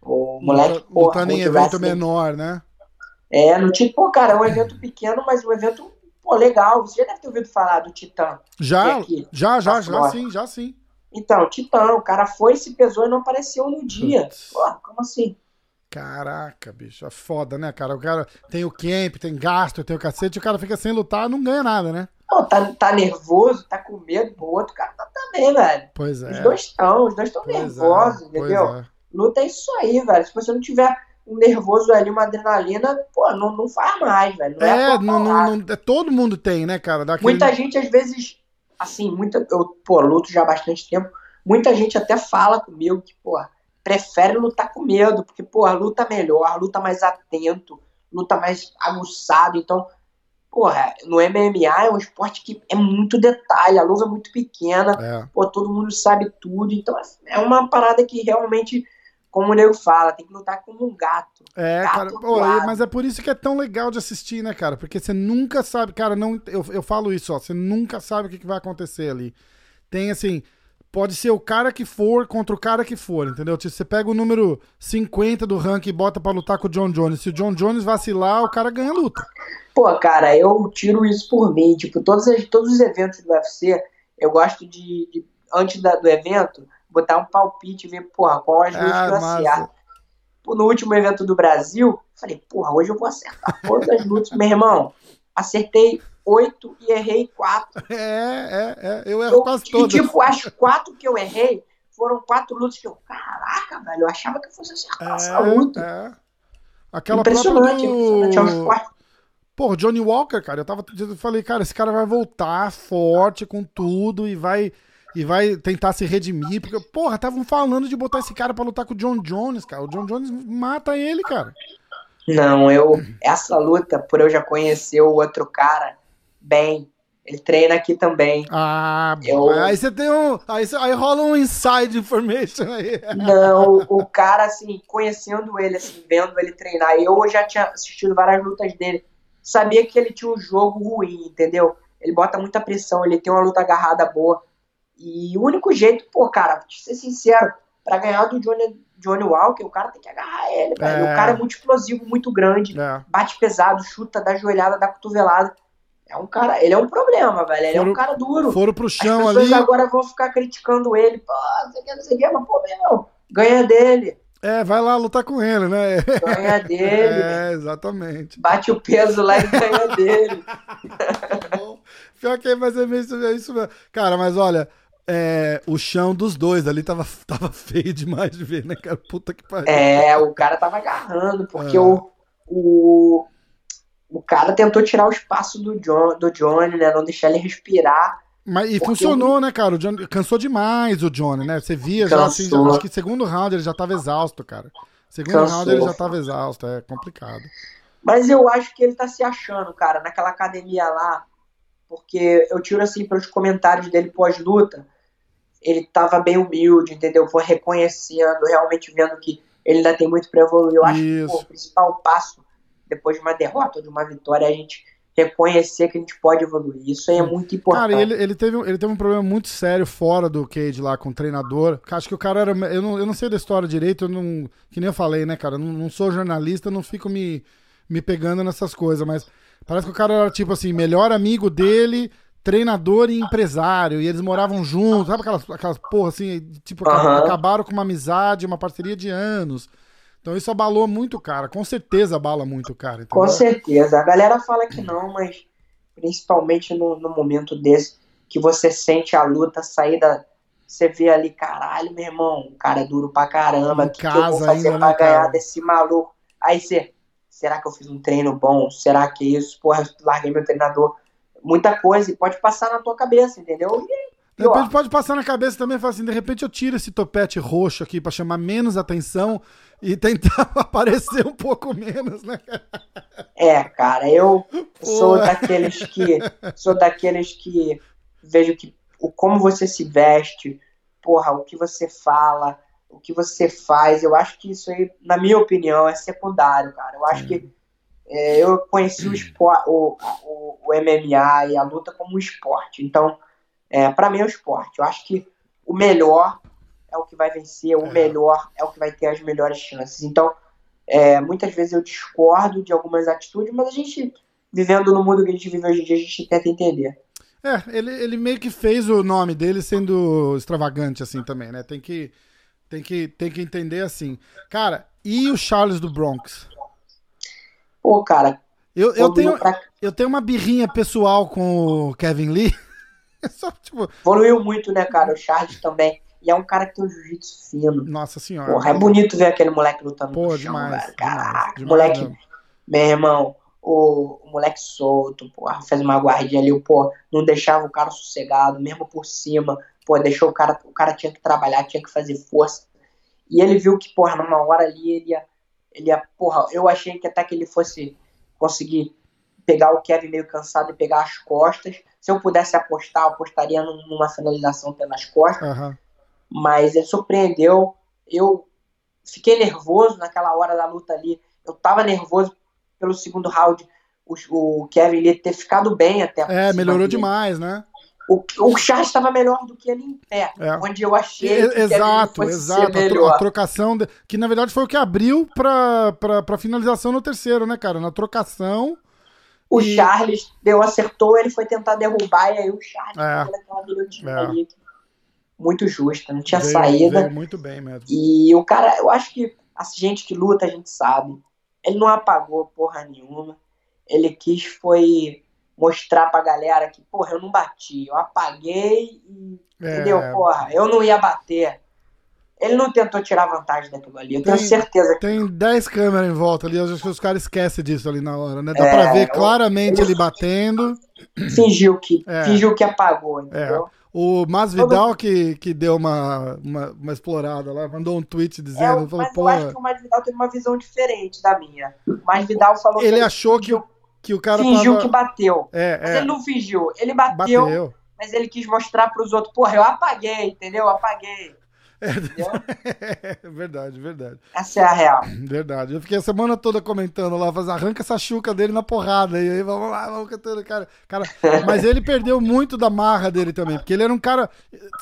O moleque,
Luta-
porra,
em evento
wrestling.
menor, né?
É, no tipo, pô, cara, é um evento pequeno, mas um evento, pô, legal. Você já deve ter ouvido falar do Titã.
Já,
aqui,
já, já, já sim, já sim.
Então, Titã, o cara foi, se pesou e não apareceu no dia.
Putz.
Pô, como assim?
Caraca, bicho, é foda, né, cara? O cara tem o camp, tem gasto, tem o cacete, o cara fica sem lutar, não ganha nada, né?
Pô, tá, tá nervoso, tá com medo, o outro cara tá também, velho.
Pois é.
Os dois estão, os dois estão
é,
nervosos,
pois
entendeu?
é.
Luta é isso aí, velho. Se você não tiver um nervoso ali, uma adrenalina, pô, não, não faz mais, velho. Não é,
É, não, não, não- é, todo mundo tem, né, cara? Dá aquele-
Muita gente, às vezes, assim, muita, eu, pô, luto já há bastante tempo. Muita gente até fala comigo que, pô, prefere lutar com medo, porque, pô, luta melhor, luta mais atento, luta mais aguçado. Então, porra, no MMA é um esporte que é muito detalhe, a luva é muito pequena,
É.
pô, todo mundo sabe tudo. Então, é uma parada que realmente, como o nego fala, tem que lutar como um gato.
É,
Gato
cara, pô, mas é por isso que é tão legal de assistir, né, cara? Porque você nunca sabe, cara, não, eu, eu falo isso, ó, você nunca sabe o que, que vai acontecer ali. Tem assim, pode ser o cara que for contra o cara que for, entendeu? Tipo, você pega o número 50 do ranking e bota pra lutar com o John Jones. Se o John Jones vacilar, o cara ganha a luta.
Pô, cara, eu tiro isso por mim. Tipo, todos, todos os eventos do UFC, eu gosto de, de, antes da- do evento, botar um palpite e ver, porra, qual as lutas
Ah,
que eu
massa.
acerto. No último evento do Brasil, falei, porra, hoje eu vou acertar todas as lutas. Meu irmão, acertei oito e errei quatro. <laughs>
É, é, é. Eu erro
Eu,
quase
e,
todas.
tipo, as quatro que eu errei foram quatro lutas que eu, caraca, velho, eu achava que eu fosse acertar essa luta.
É, é. Aquela própria
Impressionante, impressionante. É
do... Pô, Johnny Walker, cara, eu tava. Eu falei, cara, esse cara vai voltar forte com tudo e vai. E vai tentar se redimir, porque, porra, estavam falando de botar esse cara pra lutar com o John Jones, cara. O John Jones mata ele, cara.
Não, eu. Essa luta, por eu já conhecer o outro cara bem, ele treina aqui também.
Ah, eu... aí você tem um. Aí, aí rola um inside information aí.
Não, o cara, assim, conhecendo ele, assim, vendo ele treinar, eu já tinha assistido várias lutas dele. Sabia que ele tinha um jogo ruim, entendeu? Ele bota muita pressão, ele tem uma luta agarrada boa. E o único jeito, pô, cara, pra ser sincero, para ganhar do Johnny, Johnny Walker, o cara tem que agarrar ele, velho. É. O cara é muito explosivo, muito grande, é. bate pesado, chuta, dá joelhada, dá cotovelada. É um cara, ele é um problema, velho. Ele foram, é um cara duro.
Foram pro chão
As
ali.
agora vão ficar criticando ele. Pô, não sei o que, não sei o que, mas, pô, meu, ganha dele.
É, vai lá lutar com ele, né?
Ganha <laughs> dele.
É, exatamente.
Bate o peso lá e ganha dele. <laughs>
Bom, pior que isso, é isso mesmo. Cara, mas olha, é, o chão dos dois ali tava, <laughs> tava feio demais de ver, né, cara? Puta que pariu.
É, o cara tava agarrando, porque é. o, o, o cara tentou tirar o espaço do, John, do Johnny, né? Não deixar ele respirar.
Mas e funcionou, né, cara? O Johnny, cansou demais o Johnny, né? Você via já, assim, já, acho que segundo round ele já tava exausto, cara. Segundo cansou. round ele já tava exausto, é complicado.
Mas eu acho que ele tá se achando, cara, naquela academia lá, porque eu tiro assim pelos comentários dele pós-luta, ele tava bem humilde, entendeu? Foi reconhecendo, realmente vendo que ele ainda tem muito para evoluir. Eu acho Isso. que pô, o principal passo depois de uma derrota ou de uma vitória, a gente reconhecer que a gente pode evoluir. Isso aí é muito importante.
Cara, ele, ele, teve, ele teve um problema muito sério fora do Cage lá com o treinador. Acho que o cara era. Eu não, eu não sei da história direito, eu não, que nem eu falei, né, cara? Não, não sou jornalista, não fico me, me pegando nessas coisas, mas parece que o cara era tipo assim, melhor amigo dele. Treinador e empresário, e eles moravam juntos, sabe aquelas, aquelas porra assim, tipo, uhum. acabaram com uma amizade, uma parceria de anos. Então isso abalou muito o cara, com certeza abala muito o cara.
Entendeu? Com certeza. A galera fala que não, mas principalmente no, no momento desse, que você sente a luta sair da. Você vê ali, caralho, meu irmão, o cara é duro pra caramba. O que, que eu vou fazer ainda, pra né, ganhar cara? desse maluco? Aí você, será que eu fiz um treino bom? Será que isso? Porra, eu larguei meu treinador. Muita coisa, e pode passar na tua cabeça, entendeu? E
de repente pode passar na cabeça também, falar assim, de repente eu tiro esse topete roxo aqui para chamar menos atenção e <laughs> tentar aparecer um pouco menos, né?
É, cara, eu sou daqueles que sou daqueles que vejo que o como você se veste, porra, o que você fala, o que você faz, eu acho que isso aí, na minha opinião, é secundário, cara. Eu acho que é, eu conheci o, esporte, o, o, o MMA e a luta como um esporte, então é, para mim é o esporte. Eu acho que o melhor é o que vai vencer, o é. melhor é o que vai ter as melhores chances. Então, é, muitas vezes eu discordo de algumas atitudes, mas a gente, vivendo no mundo que a gente vive hoje em dia, a gente tenta entender.
É, ele, ele meio que fez o nome dele sendo extravagante assim também, né? Tem que, tem que, tem que entender assim. Cara, e o Charles do Bronx?
Pô, cara.
Eu, eu, tenho, pra... eu tenho uma birrinha pessoal com o Kevin Lee. <laughs>
Só, tipo... Evoluiu muito, né, cara? O Charles também. E é um cara que tem um jiu-jitsu fino.
Nossa senhora.
Porra, é bonito ver aquele moleque lutando
Pô, no chão, demais,
velho. Caraca, demais, moleque. Demais meu irmão, o, o, moleque solto, porra, fez uma guardinha ali, pô, não deixava o cara sossegado, mesmo por cima, pô, deixou o cara, o cara tinha que trabalhar, tinha que fazer força. E ele viu que, porra, numa hora ali ele ia, ele ia, porra, eu achei que até que ele fosse conseguir pegar o Kevin meio cansado e pegar as costas. Se eu pudesse apostar, eu apostaria numa finalização pelas costas. Uhum. Mas ele surpreendeu. Eu fiquei nervoso naquela hora da luta ali. Eu tava nervoso pelo segundo round. O, o Kevin Lee ter ficado bem até.
É, melhorou dele. demais, né?
O, o Charles estava melhor do que ele em pé, é. onde eu achei que
exato, exato, a, trocação de, que na verdade foi o que abriu para para finalização no terceiro, né, cara? Na trocação
o e... Charles deu, acertou, ele foi tentar derrubar, e aí o Charles é. aquela guilhotina é. ali. Muito justa, não tinha veio, saída.
Veio muito bem mesmo.
E o cara, eu acho que a gente que luta, a gente sabe. Ele não apagou porra nenhuma. Ele quis foi mostrar pra galera que, porra, eu não bati. Eu apaguei e. É... Entendeu? Porra, eu não ia bater. Ele não tentou tirar vantagem daquilo ali, eu tenho
Tem-
certeza que
Tem 10 câmeras em volta ali, acho que os caras esquecem disso ali na hora, né? Dá
É,
pra ver
eu-
claramente ele batendo.
fingiu que,
É.
fingiu que apagou, entendeu?
O Masvidal que, que deu uma, uma, uma explorada lá, mandou um tweet
É,
dizendo, falou,
mas
pô,
eu acho que o Masvidal teve uma visão diferente da minha. O Masvidal falou
ele
que
achou que, o- que o cara
fingiu
tava...
que bateu.
É,
Mas
é,
ele não fingiu. Ele bateu,
bateu.
mas ele quis mostrar pros outros, porra, eu apaguei, entendeu? Eu apaguei. Entendeu? <laughs>
É verdade, verdade.
Essa é a real.
Verdade. Eu fiquei a semana toda comentando lá, faz, arranca essa chuca dele na porrada. E aí vamos lá, vamos cantando, cara. cara. <laughs> Mas ele perdeu muito da marra dele também, porque ele era um cara.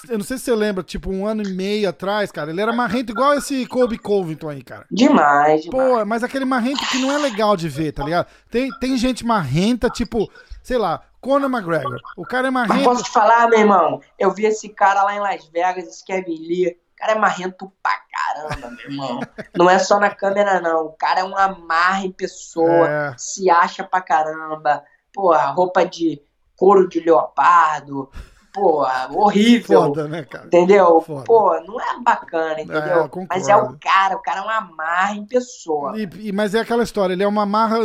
Eu não sei se você lembra, tipo, um ano e meio atrás, cara. Ele era marrento igual esse Kobe Covington aí, cara.
Demais, demais.
Pô, mas aquele marrento que não é legal de ver, tá ligado? Tem, tem gente marrenta, tipo, sei lá, Conor McGregor. O cara é
Mas
marrento.
posso te falar, meu irmão? Eu vi esse cara lá em Las Vegas, esse Kevin Lee. O cara é marrento pra caramba, meu irmão. Não é só na câmera, não. O cara é um amarra em pessoa,
É.
se acha pra caramba. Porra, roupa de couro de leopardo. Porra, horrível.
Foda, né, cara?
Entendeu?
Foda.
Pô, não é bacana, entendeu?
É.
Mas é o cara, o cara é uma marra em pessoa.
E- e- mas é aquela história, ele é uma marra,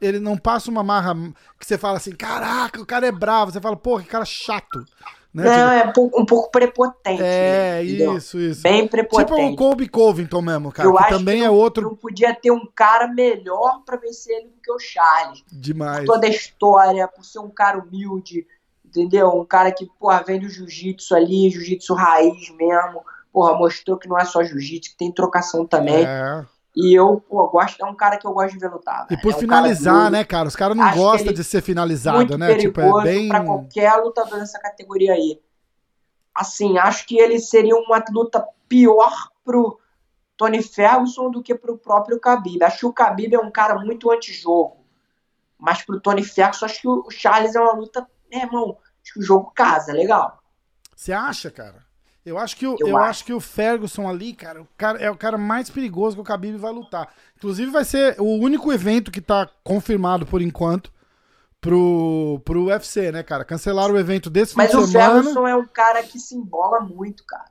ele não passa uma marra que você fala assim, caraca, o cara é bravo, você fala, porra, que cara chato. Né?
Não,
Tipo,
é um pouco- um pouco prepotente.
é, isso, isso.
Bem
Tipo o
prepotente.
Kobe Covington mesmo, cara,
Eu
que
acho
também
que
é
não-
outro
Não podia ter um cara melhor pra vencer ele do que o Charles.
demais.
Toda a história, por ser um cara humilde, entendeu? Um cara que, porra, vem do jiu-jitsu ali, jiu-jitsu raiz mesmo. Porra, mostrou que não é só jiu-jitsu, que tem trocação também.
É.
E eu, pô, gosto, é um cara que eu gosto de ver lutar.
E por
é um
finalizar,
cara
né, cara? Os caras não gostam de ser finalizado, né? Tipo, é bem.
pra qualquer lutador nessa categoria aí. Assim, acho que ele seria uma luta pior pro Tony Ferguson do que pro próprio Khabib. Acho que o Khabib é um cara muito antijogo. Mas pro Tony Ferguson, acho que o Charles é uma luta, né, irmão, acho que o jogo casa, legal.
Você acha, cara? Eu acho que o,
Eu
eu
acho.
acho que o Ferguson ali, cara, o cara, é o cara mais perigoso que o Khabib vai lutar. Inclusive vai ser o único evento que tá confirmado por enquanto pro, pro UFC, né, cara? Cancelaram o evento desse
Mas o
semana.
Ferguson é um cara que se embola muito, cara.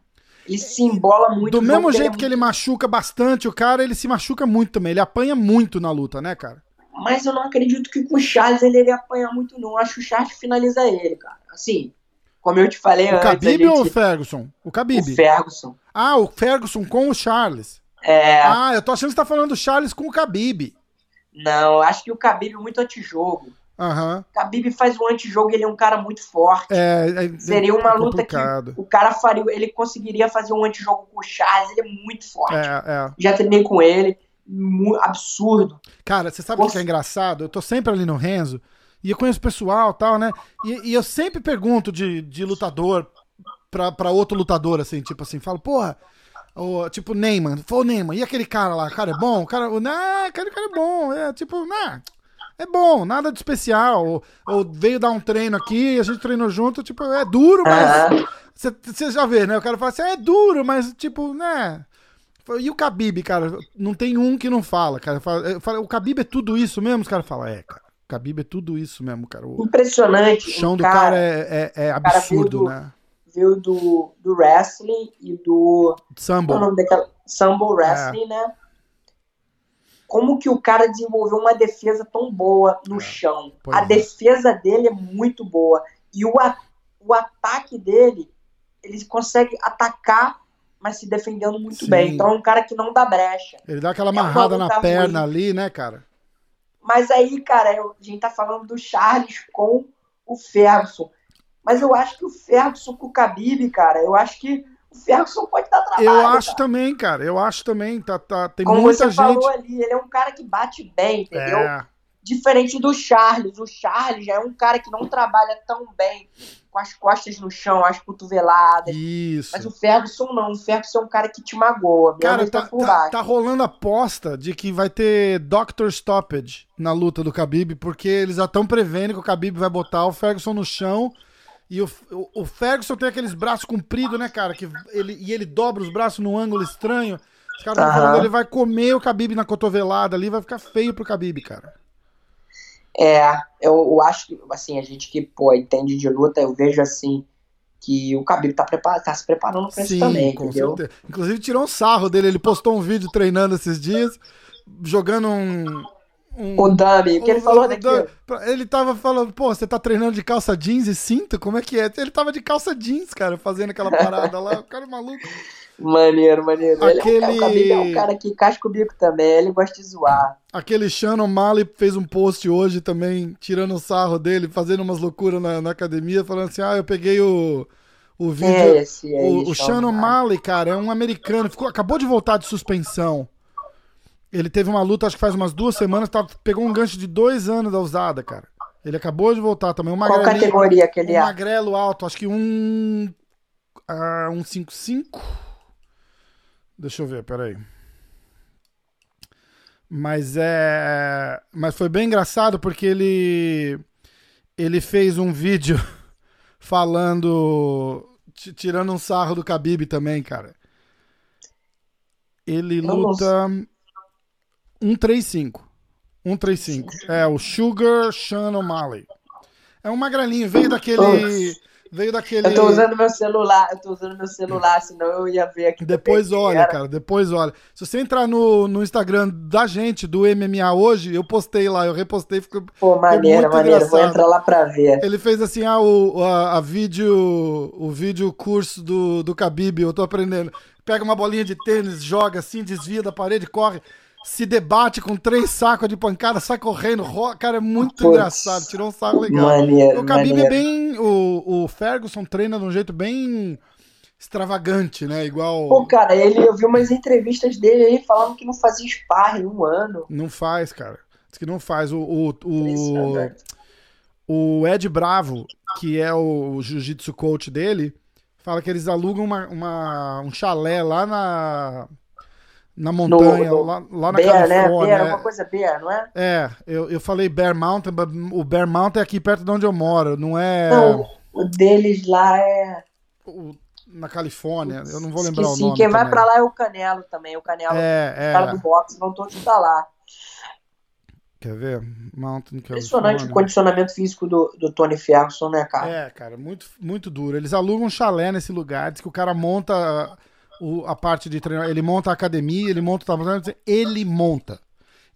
Ele se embola muito.
Do mesmo jeito que ele machuca bastante, o cara, ele se machuca muito também. Ele apanha muito na luta, né, cara?
Mas eu não acredito que com o Charles ele iria apanhar muito, não. Acho que o Charles finaliza ele, cara. Assim, como eu te falei
O
antes,
Khabib
gente...
ou o Ferguson? O Khabib.
o Ferguson.
Ah, o Ferguson com o Charles.
É,
Ah, eu tô achando que você tá falando do Charles com o Khabib.
não, acho que o Khabib é muito antijogo.
Aham.
O Khabib faz um antijogo, ele é um cara muito forte.
É, é-
Seria uma
é
luta que o cara faria, ele conseguiria fazer um antijogo com o Charles, ele é muito forte.
É, é.
Já treinei com ele, absurdo.
Cara, você sabe o que é engraçado? Eu tô sempre ali no Renzo e eu conheço pessoal e tal, né? E, e eu sempre pergunto de, de lutador pra, pra outro lutador, assim, tipo assim, falo, porra, tipo Neyman, foi o Neyman, e aquele cara lá, cara é bom? O cara, o, nah, aquele cara é bom, é tipo, nah, é bom, nada de especial. Ou, ou veio dar um treino aqui, a gente treinou junto, tipo, é duro, mas. Você já vê, né? O cara fala assim, é duro, mas tipo, né? E o Khabib, cara, não tem um que não fala, cara. Fala- eu falo, O Khabib é tudo isso mesmo? Os caras falam, é, cara. O Khabib é tudo isso mesmo, cara. O
Impressionante.
chão
um
do cara é, é, é
cara
absurdo,
do-
né?
Veio do, do wrestling e do. Qual é o daquela? Sambo Wrestling, né? Como que o cara desenvolveu uma defesa tão boa no
É,
chão?
pois
A
é.
defesa dele é muito boa. E o, a- o ataque dele, ele consegue atacar, mas se defendendo muito
Sim.
bem. Então é um cara que não dá brecha.
Ele dá aquela
É
amarrada na
luta
perna
ruim.
ali, né, cara?
Mas aí, cara, a gente tá falando do Charles com o Ferguson. Mas eu acho que o Ferguson com o Khabib, cara, eu acho que o Ferguson pode dar trabalho.
Eu acho
cara.
também, cara. Eu acho também. Tá, tá, tem
Como
muita
você
gente.
falou ali, ele é um cara que bate bem, entendeu?
É,
Diferente do Charles. O Charles já é um cara que não trabalha tão bem com as costas no chão, as cotoveladas.
isso.
Mas o Ferguson não. O Ferguson é um cara que te magoa.
Cara, tá,
por
tá,
baixo.
tá rolando aposta de que vai ter Doctor Stoppage na luta do Khabib, porque eles já estão prevendo que o Khabib vai botar o Ferguson no chão. E o, o, o Ferguson tem aqueles braços compridos, né, cara? Que ele, e ele dobra os braços num ângulo estranho. Os caras
Aham.
falando ele vai comer o Khabib na cotovelada ali, vai ficar feio pro Khabib, cara.
É, eu, eu acho que, assim, a gente que, pô, entende de luta, eu vejo assim, que o Khabib tá, prepar tá se preparando pra isso também, entendeu? Certeza.
Inclusive tirou um sarro dele, ele postou um vídeo treinando esses dias, jogando um...
um o dummy, o que ele falou daqui?
Ele tava falando, pô, você tá treinando de calça jeans e cinto? Como é que é? Ele tava de calça jeans, cara, fazendo aquela parada lá, o cara é maluco.
Maneiro, maneiro. Aquele... Ele é, um, é um cara que casca o bico também, ele gosta de zoar.
Aquele Shannon Mali fez um post hoje também, tirando o sarro dele, fazendo umas loucuras na, na academia, falando assim: ah, eu peguei o, o vídeo. É esse aí, o, o Shannon Mali, cara, é um americano, ficou, acabou de voltar de suspensão. Ele teve uma luta, acho que faz umas duas semanas, tá, pegou um gancho de dois anos da usada, cara. Ele acabou de voltar também. Um
Qual categoria que ele um é?
Magrelo alto, acho que um. Uh, um 5'5". Deixa eu ver, peraí. Mas é. Mas foi bem engraçado porque ele. Ele fez um vídeo <laughs> falando. Tirando um sarro do Khabib também, cara. Ele luta. 135. 135. É, o Sugar Sean O'Malley. É um magrelinho, veio daquele. Veio daquele.
Eu tô usando meu celular, eu tô usando meu celular, senão eu ia ver aqui.
Depois olha, era. cara, depois olha. Se você entrar no, no Instagram da gente, do MMA hoje, eu postei lá, eu repostei, ficou.
Pô, maneiro, maneiro, engraçado. vou entrar lá pra ver.
Ele fez assim, ah, o, a, a vídeo, o vídeo curso do, do Khabib, eu tô aprendendo. Pega uma bolinha de tênis, joga assim, desvia da parede, corre se debate com três sacos de pancada, sai correndo, cara, é muito Puts, engraçado, tirou um saco legal. Maneiro, o Khabib é bem, o, o Ferguson treina de um jeito bem extravagante, né, igual...
Pô, cara, ele, eu vi umas entrevistas dele aí falando que não fazia sparring um ano.
Não faz, cara, diz que não faz, o... o, o, o Ed Bravo, que é o jiu-jitsu coach dele, fala que eles alugam uma, uma, um chalé lá na na montanha, no, no lá, lá na Bear,
Califórnia. Né? Bear, é uma coisa Bear, não é?
É, eu, eu falei Bear Mountain, o Bear Mountain é aqui perto de onde eu moro, não é...
Não, o deles lá é...
O, na Califórnia, eu não vou lembrar Esqueci, o nome
quem também. vai pra lá é o Canelo também, o Canelo,
é,
é. cara do boxe, vão todos pra lá.
Quer ver? Mountain
Impressionante o condicionamento físico do, do Tony Ferguson, né, cara?
É, cara, muito, muito duro. Eles alugam um chalé nesse lugar, diz que o cara monta o, a parte de treinar. Ele monta a academia, ele monta o tatame, ele monta.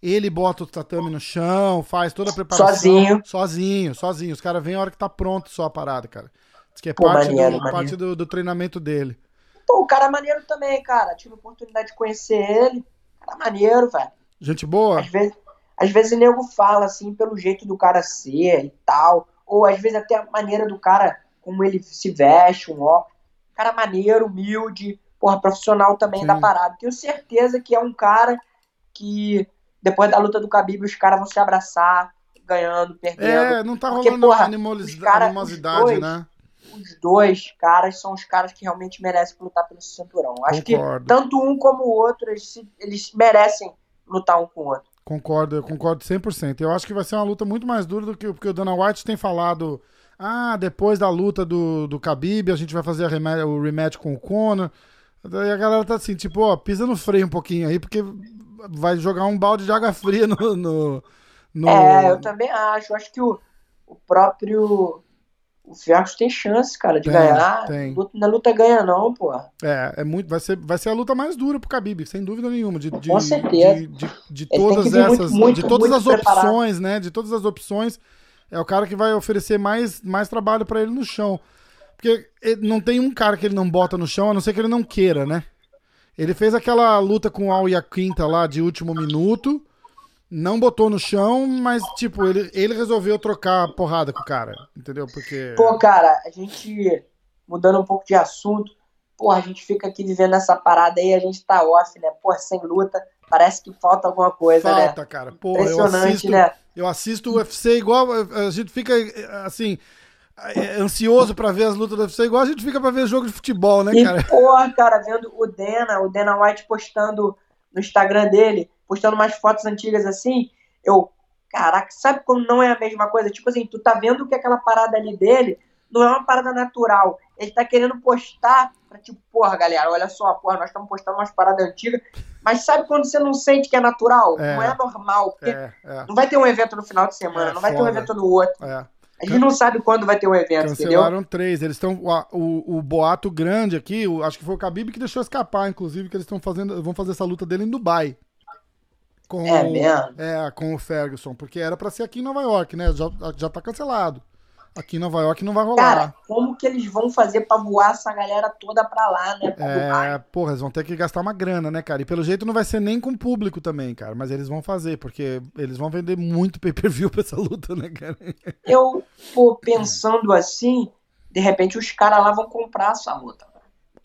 Ele bota o tatame no chão, faz toda a preparação.
Sozinho.
Sozinho, sozinho. Os caras vêm a hora que tá pronto só a parada, cara. Diz que é Pô, parte, maneiro, do, maneiro. parte do, do, treinamento dele.
Pô, o cara é maneiro também, cara. Tive a oportunidade de conhecer ele. Cara maneiro, velho.
Gente boa?
Às vezes, às vezes o nego fala assim, pelo jeito do cara ser e tal. Ou às vezes até a maneira do cara, como ele se veste, um ó. Cara maneiro, humilde porra, profissional também Sim. da parada. Tenho certeza que é um cara que depois da luta do Khabib os caras vão se abraçar, ganhando, perdendo.
É, não tá rolando Porque, porra, cara, animosidade,
dois,
né?
Os dois caras são os caras que realmente merecem lutar pelo cinturão. Acho concordo. que tanto um como o outro, eles, eles merecem lutar um com o outro.
Concordo, eu concordo 100%. Eu acho que vai ser uma luta muito mais dura do que porque o Dana White tem falado. Ah, depois da luta do, do Khabib, a gente vai fazer o rematch com o Conor. Daí a galera tá assim, tipo, ó, pisa no freio um pouquinho aí, porque vai jogar um balde de água fria no. no, no...
É, eu também acho. Eu acho que o, o próprio. O Fiacos tem chance, cara, de tem, ganhar. Tem. Na luta ganha, não, pô.
É, é muito. Vai ser, vai ser a luta mais dura pro Khabib, sem dúvida nenhuma. De, de
Com certeza.
De, de, de todas essas. Muito, muito, de todas as preparado. opções, né? De todas as opções. É o cara que vai oferecer mais, mais trabalho para ele no chão. Porque não tem um cara que ele não bota no chão, a não ser que ele não queira, né? Ele fez aquela luta com o Al Quinta lá de último minuto, não botou no chão, mas, tipo, ele, ele resolveu trocar a porrada com o cara, entendeu? Porque.
Pô, cara, a gente, mudando um pouco de assunto, pô, a gente fica aqui vivendo essa parada aí, a gente tá off, né? Pô, sem luta, parece que falta alguma coisa,
falta,
né?
Falta, cara. Pô, eu assisto, né? Eu assisto o UFC igual, a gente fica, assim, é ansioso para ver as lutas do UFC, igual a gente fica para ver jogo de futebol, né, cara?
E, porra, cara, vendo o Dana, o Dana White postando no Instagram dele, postando umas fotos antigas assim, eu, caraca, sabe como não é a mesma coisa? Tipo assim, tu tá vendo que aquela parada ali dele não é uma parada natural. Ele tá querendo postar pra tipo, porra, galera, olha só, porra, nós estamos postando umas paradas antigas, mas sabe quando você não sente que é natural? É, não é normal, porque é, é. não vai ter um evento no final de semana, é, não vai foda. ter um evento no outro. A gente não sabe quando vai ter o evento,
Cancelaram
entendeu?
três. Eles estão. O, o boato grande aqui, o, acho que foi o Khabib que deixou escapar, inclusive, que eles estão fazendo. Vão fazer essa luta dele em Dubai. Com,
É mesmo?
É, com o Ferguson. Porque era pra ser aqui em Nova York, né? Já, já tá cancelado. Aqui em Nova York não vai rolar.
Cara, como que eles vão fazer pra voar essa galera toda pra lá, né? Pra
É,
Dubai?
porra, eles vão ter que gastar uma grana, né, cara? E pelo jeito não vai ser nem com público também, cara. Mas eles vão fazer, porque eles vão vender muito pay-per-view pra essa luta, né, cara?
Eu, pô, pensando assim, de repente os caras lá vão comprar essa luta.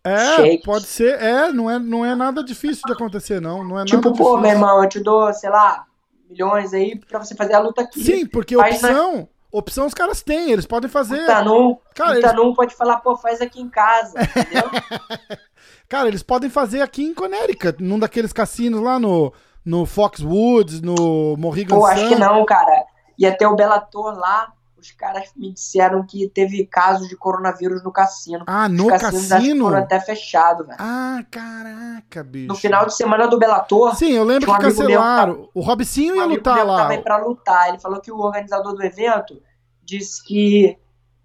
É,
Shake.
pode ser. É, não é, não é nada difícil de acontecer, não. Não é
Tipo,
nada
pô,
difícil.
meu irmão, eu te dou, sei lá, milhões aí pra você fazer a luta aqui.
Sim, porque
na-
opção, opção os caras têm, eles podem fazer.
O Tanum,
Cara,
o
eles-
pode falar, pô, faz aqui em casa, entendeu? <laughs>
Cara, eles podem fazer aqui em Connecticut, num daqueles cassinos lá no, no Foxwoods, no Morrigan
Pô, acho que
Sun.
não, cara. Ia ter o Bellator lá, os caras me disseram que teve casos de coronavírus no cassino.
Ah, no
cassinos acho que
cassino?
foram até fechados, velho.
Ah, caraca, bicho.
No final de semana do Bellator,
Sim, eu lembro
Tinha um
que
amigo meu
cancelaram. O Robicinho
um
ia lutar lá.
tava aí pra lutar. Ele falou que o organizador do evento disse que.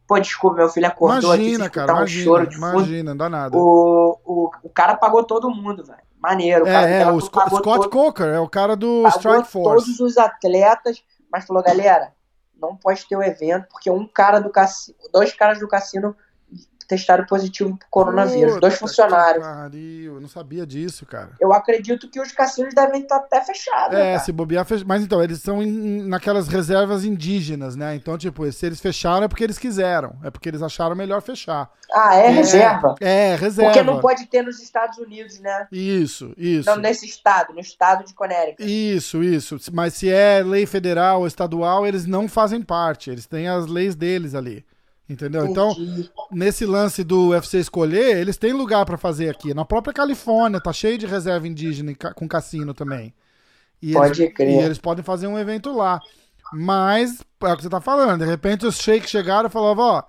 Pô, desculpa, meu filho acordou
Imagina,
aqui,
cara,
um choro de
imagina,
fundo.
imagina, não dá nada.
O, o, o cara pagou todo mundo, velho. Maneiro. O cara
É, é, o Sco- Scott
todo-
Coker, é o cara do
pagou
Strike Force.
todos os atletas, mas falou, galera, não pode ter o evento, porque um cara do cassino, dois caras do cassino testaram positivo pro coronavírus,
Puta
dois funcionários.
pariu, eu não sabia disso, cara.
Eu acredito que os cassinos devem estar até fechados.
É,
cara.
se bobear, fech... mas então, eles são naquelas reservas indígenas, né? Então, tipo, se eles fecharam é porque eles quiseram, é porque eles acharam melhor fechar.
Ah, é, reserva.
É, reserva.
Porque não pode ter nos Estados Unidos, né?
Isso, isso.
Não nesse estado, no estado de Connecticut.
Isso, isso. Mas se é lei federal ou estadual, eles não fazem parte. Eles têm as leis deles ali. Entendeu? Então, nesse lance do UFC escolher, eles têm lugar pra fazer aqui. Na própria Califórnia, tá cheio de reserva indígena com cassino também. E
Pode
eles,
crer.
E eles podem fazer um evento lá. Mas, é o que você tá falando. De repente os sheiks chegaram e falavam, ó,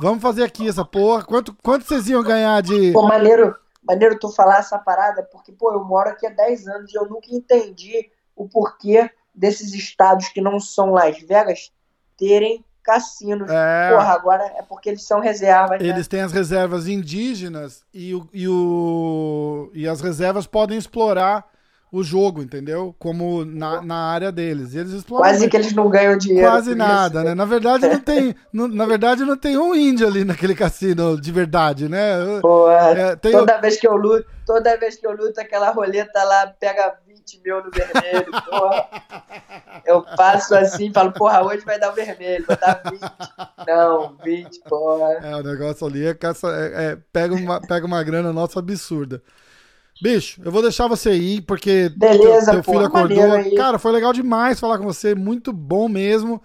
vamos fazer aqui essa porra. Quanto, quanto vocês iam ganhar de.
Pô, maneiro, maneiro tu falar essa parada, porque, pô, eu moro aqui há 10 anos e eu nunca entendi o porquê desses estados que não são Las Vegas terem cassinos.
É,
Porra, agora é porque eles são reservas, né?
Eles têm as reservas indígenas e, o, e, o, e as reservas podem explorar o jogo, entendeu? Como na, na área deles. E eles exploram
Quase que eles não ganham dinheiro.
quase nada,
isso,
né? Na verdade, não <laughs> tem, não- na verdade, não tem um índio ali naquele cassino de verdade, né?
Pô,
É,
toda vez que eu luto, toda vez que eu luto, aquela roleta lá pega 20 mil no vermelho, porra. Eu passo assim, falo, porra, hoje vai dar o vermelho, vai dar 20. Não, 20, porra.
É, o negócio ali é, caça, é- é- pega, uma, pega uma grana nossa absurda. Bicho, eu vou deixar você ir, porque
Beleza,
teu, teu filho acordou. Cara, foi legal demais falar com você, muito bom mesmo.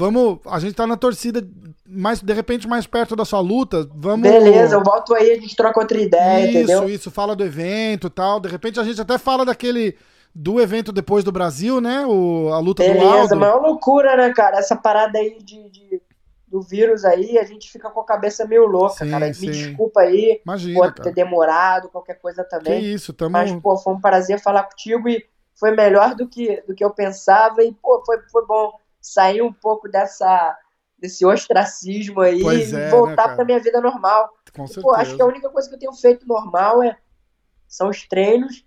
Vamos, a gente tá na torcida, mais, de repente mais perto da sua luta. Vamos.
Beleza, eu volto aí, a gente troca outra ideia,
isso,
entendeu?
isso, fala do evento e tal. De repente a gente até fala daquele do evento depois do Brasil, né? O, a luta do
Beleza,
Aldo.
mas é uma loucura, né, cara? Essa parada aí de, de- do vírus aí, a gente fica com a cabeça meio louca,
Sim,
cara. Me
sim.
desculpa aí
Imagina,
por
cara.
ter demorado, qualquer coisa
Que
também.
isso, tamo.
Mas, pô, foi um prazer falar contigo e foi melhor do que, do que eu pensava. E, pô, foi, foi bom sair um pouco dessa, desse ostracismo aí
Pois
e
é, né,
voltar
cara?
pra minha vida normal.
com certeza.
Pô, acho que a única coisa que eu tenho feito normal é, são os treinos.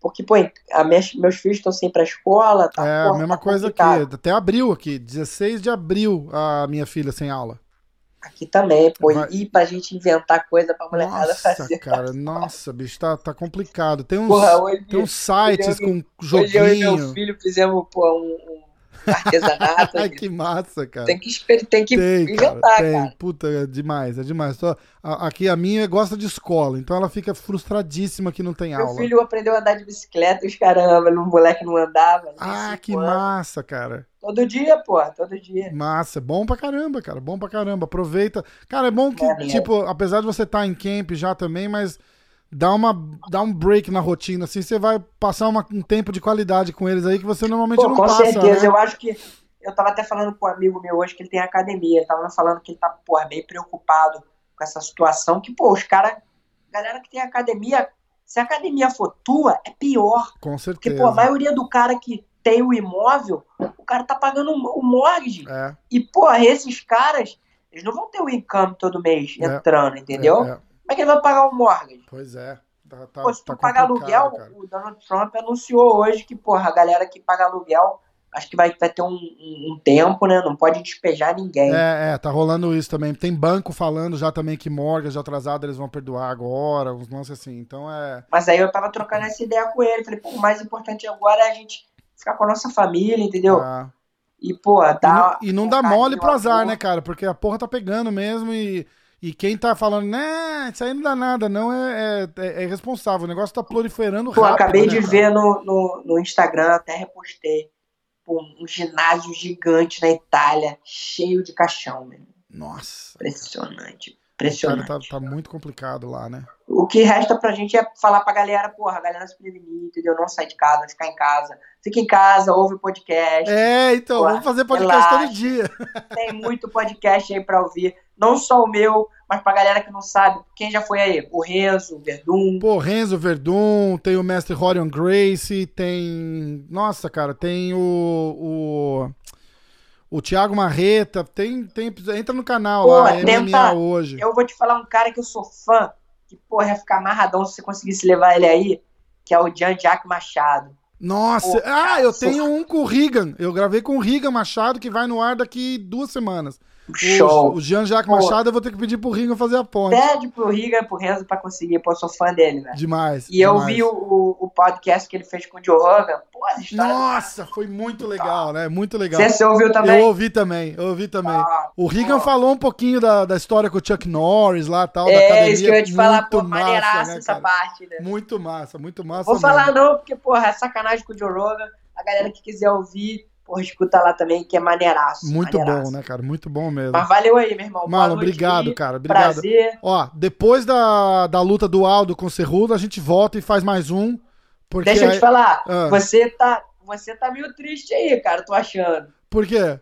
Porque, pô, a minhas- meus filhos estão sem ir pra escola. Tá,
É,
pô,
a mesma
tá
coisa aqui. Até abril aqui. 16 de abril, a minha filha sem aula.
Aqui também, pô.
Vai-
E pra gente inventar coisa pra molecada
Nossa,
fazer. <laughs>
cara, nossa, bicho, tá, tá complicado. Tem uns,
Porra, hoje,
tem uns sites
eu-
com
hoje eu e meu
joguinho.
filho fizemos, pô, um, um artesanato. <laughs>
Ai, que massa, cara.
Tem que, tem que
Tem,
inventar,
cara,
cara.
tem. Puta, é demais, é demais. Só, a- aqui a minha gosta de escola, então ela fica frustradíssima que não tem
Meu
aula.
filho aprendeu a andar de bicicleta e os caramba, o moleque não andava.
Ah, que
anos.
massa, cara.
Todo dia, pô, todo dia.
Massa, bom pra caramba, cara, bom pra caramba. Aproveita. Cara, é bom que,
É,
tipo, apesar de você estar em camp já também, mas dá, uma, dá um break na rotina, assim, você vai passar uma- um tempo de qualidade com eles aí que você normalmente
Pô,
não
com
passa,
certeza.
né?
Eu acho que. Eu tava até falando com um amigo meu hoje que ele tem academia. Ele tava falando que ele tá, porra, bem preocupado com essa situação. Que, pô, os caras. Galera que tem academia. Se a academia for tua, é pior.
Com
Porque,
certeza.
pô, a maioria do cara que, tem o imóvel, o cara tá pagando o mortgage.
É,
E, porra, esses caras, eles não vão ter o income todo mês
É.
entrando, entendeu?
é, é.
Como é que ele vai pagar o mortgage?
Pois é. Tá, tá,
Pô, se
tá
tu pagar aluguel,
cara.
o Donald Trump anunciou hoje que, porra, a galera que paga aluguel, acho que vai, vai ter um, um- um tempo, né? Não pode despejar ninguém.
É, é, tá rolando isso também. Tem banco falando já também que mortgage atrasado eles vão perdoar agora, uns lances assim. Então é.
Mas aí eu tava trocando essa ideia com ele. Falei, pô, o mais importante agora é a gente ficar com a nossa família, entendeu?
ah.
E, pô,
E
dá.
não, e não dá mole pro azar, né, cara? Porque a porra tá pegando mesmo e, e quem tá falando, né, isso aí não dá nada, não é, é, é irresponsável. O negócio tá proliferando rápido.
acabei
né,
de ver no, no, no Instagram, até repostei. Um ginásio gigante na Itália, cheio de caixão, meu.
Nossa.
Impressionante.
Cara,
Impressionante.
tá, tá muito complicado lá, né?
O que resta pra gente é falar pra galera, porra, a galera se prevenir, entendeu? Não sair de casa, ficar em casa. Fica em casa, ouve o podcast.
É, então,
Pô,
vamos fazer podcast
relaxa.
todo dia.
Tem muito podcast aí pra ouvir. Não só o meu, mas pra galera que não sabe. Quem já foi aí? O Renzo, o Verdun.
Pô, Renzo Verdun, tem o mestre Rorion Grace, tem. Nossa, cara, tem o. O, o Thiago Marreta, tem, tem. Entra no canal
Pô,
lá,
tenta-
MMA hoje.
Eu vou te falar um cara que eu sou fã, que, porra, ia ficar amarradão se você conseguisse levar ele aí, que é o Jean-Jacques Machado.
Nossa,
Pô,
ah, eu
sou-
tenho um com o Rigan. Eu gravei com o Rigan Machado, que vai no ar daqui duas semanas. O-
Show.
O, Jean-Jacques
Pô.
Machado, eu vou ter que pedir pro Rigan fazer a ponte.
Pede pro Riga, pro Renzo pra conseguir, pô, eu sou fã dele, velho.
Demais.
E eu
demais.
vi o, o, o podcast que ele fez com o Joe Rogan. Pô, as histórias.
Nossa, foi muito legal, né? Muito legal.
Você, você ouviu também?
Eu ouvi também, eu ouvi também.
Ah,
O
pô.
falou um pouquinho da, da história com o Chuck Norris lá tal, da
É,
academia.
isso que eu ia te falar,
Muito
pô, maneiraça
né,
essa parte, né?
Muito massa, muito massa.
Vou
mesmo.
falar não, porque, porra, é sacanagem com o Joe Rogan. A galera que quiser ouvir, porra, escuta lá também, que é maneiraço.
Muito
maneiraço.
bom, né, cara? Muito bom mesmo.
Mas valeu aí, meu irmão.
Mano, obrigado,
aí.
cara. Obrigado.
Prazer.
Ó, depois da, da luta do Aldo com o Cerrudo, a gente volta e faz mais um. Porque
Deixa eu te falar,
Ah.
você tá, você tá meio triste aí, cara, tô achando.
Por quê?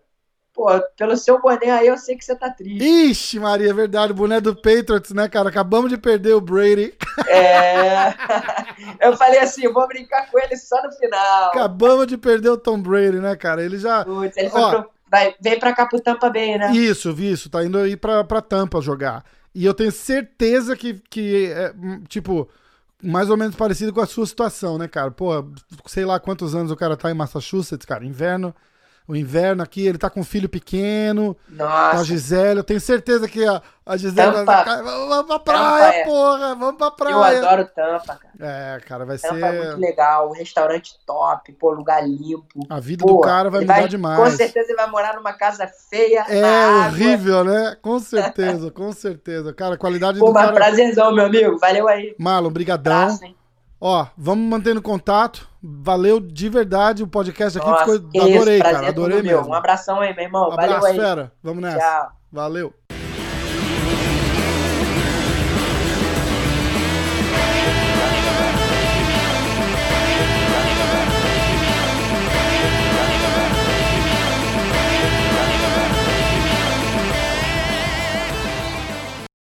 Pô, pelo seu boné aí eu sei que você tá triste.
Ixi, Maria, é verdade. O boné do Patriots, né, cara? Acabamos de perder o Brady.
É. <laughs> eu falei assim, eu vou brincar com ele só no final.
Acabamos de perder o Tom Brady, né, cara? Ele já.
Putz, ele
Ó.
pro- vai- vem pra cá pro Tampa Bay, né?
Isso, vi isso. Tá indo aí pra, pra Tampa jogar. E eu tenho certeza que, que é, hum, tipo, mais ou menos parecido com a sua situação, né, cara? Pô, sei lá quantos anos o cara tá em Massachusetts, cara. Inverno. O inverno aqui, ele tá com um filho pequeno, com a
Nossa,
Gisele. Eu tenho certeza que a, a Gisele
Tampa.
vai vamos pra praia,
é.
porra, vamos pra praia.
eu adoro Tampa, cara.
É, cara, vai
Tampa é muito
ser.
legal, um restaurante top, pô, lugar limpo.
A vida
Pô,
do cara vai mudar
Com
demais.
certeza ele vai morar numa casa feia,
É horrível, né? Com certeza, com certeza. Cara, a qualidade
Pô,
do
mas
cara.
prazerzão, meu amigo. Valeu aí.
Marlon, brigadão. Ó, vamos mantendo contato. Valeu de verdade o podcast aqui.
Nossa,
ficou... Adorei,
isso,
cara.
é
Adorei
tudo meu.
mesmo.
Um abração aí, meu irmão. Valeu
Abraço,
aí.
fera. Vamos nessa.
Tchau.
Valeu.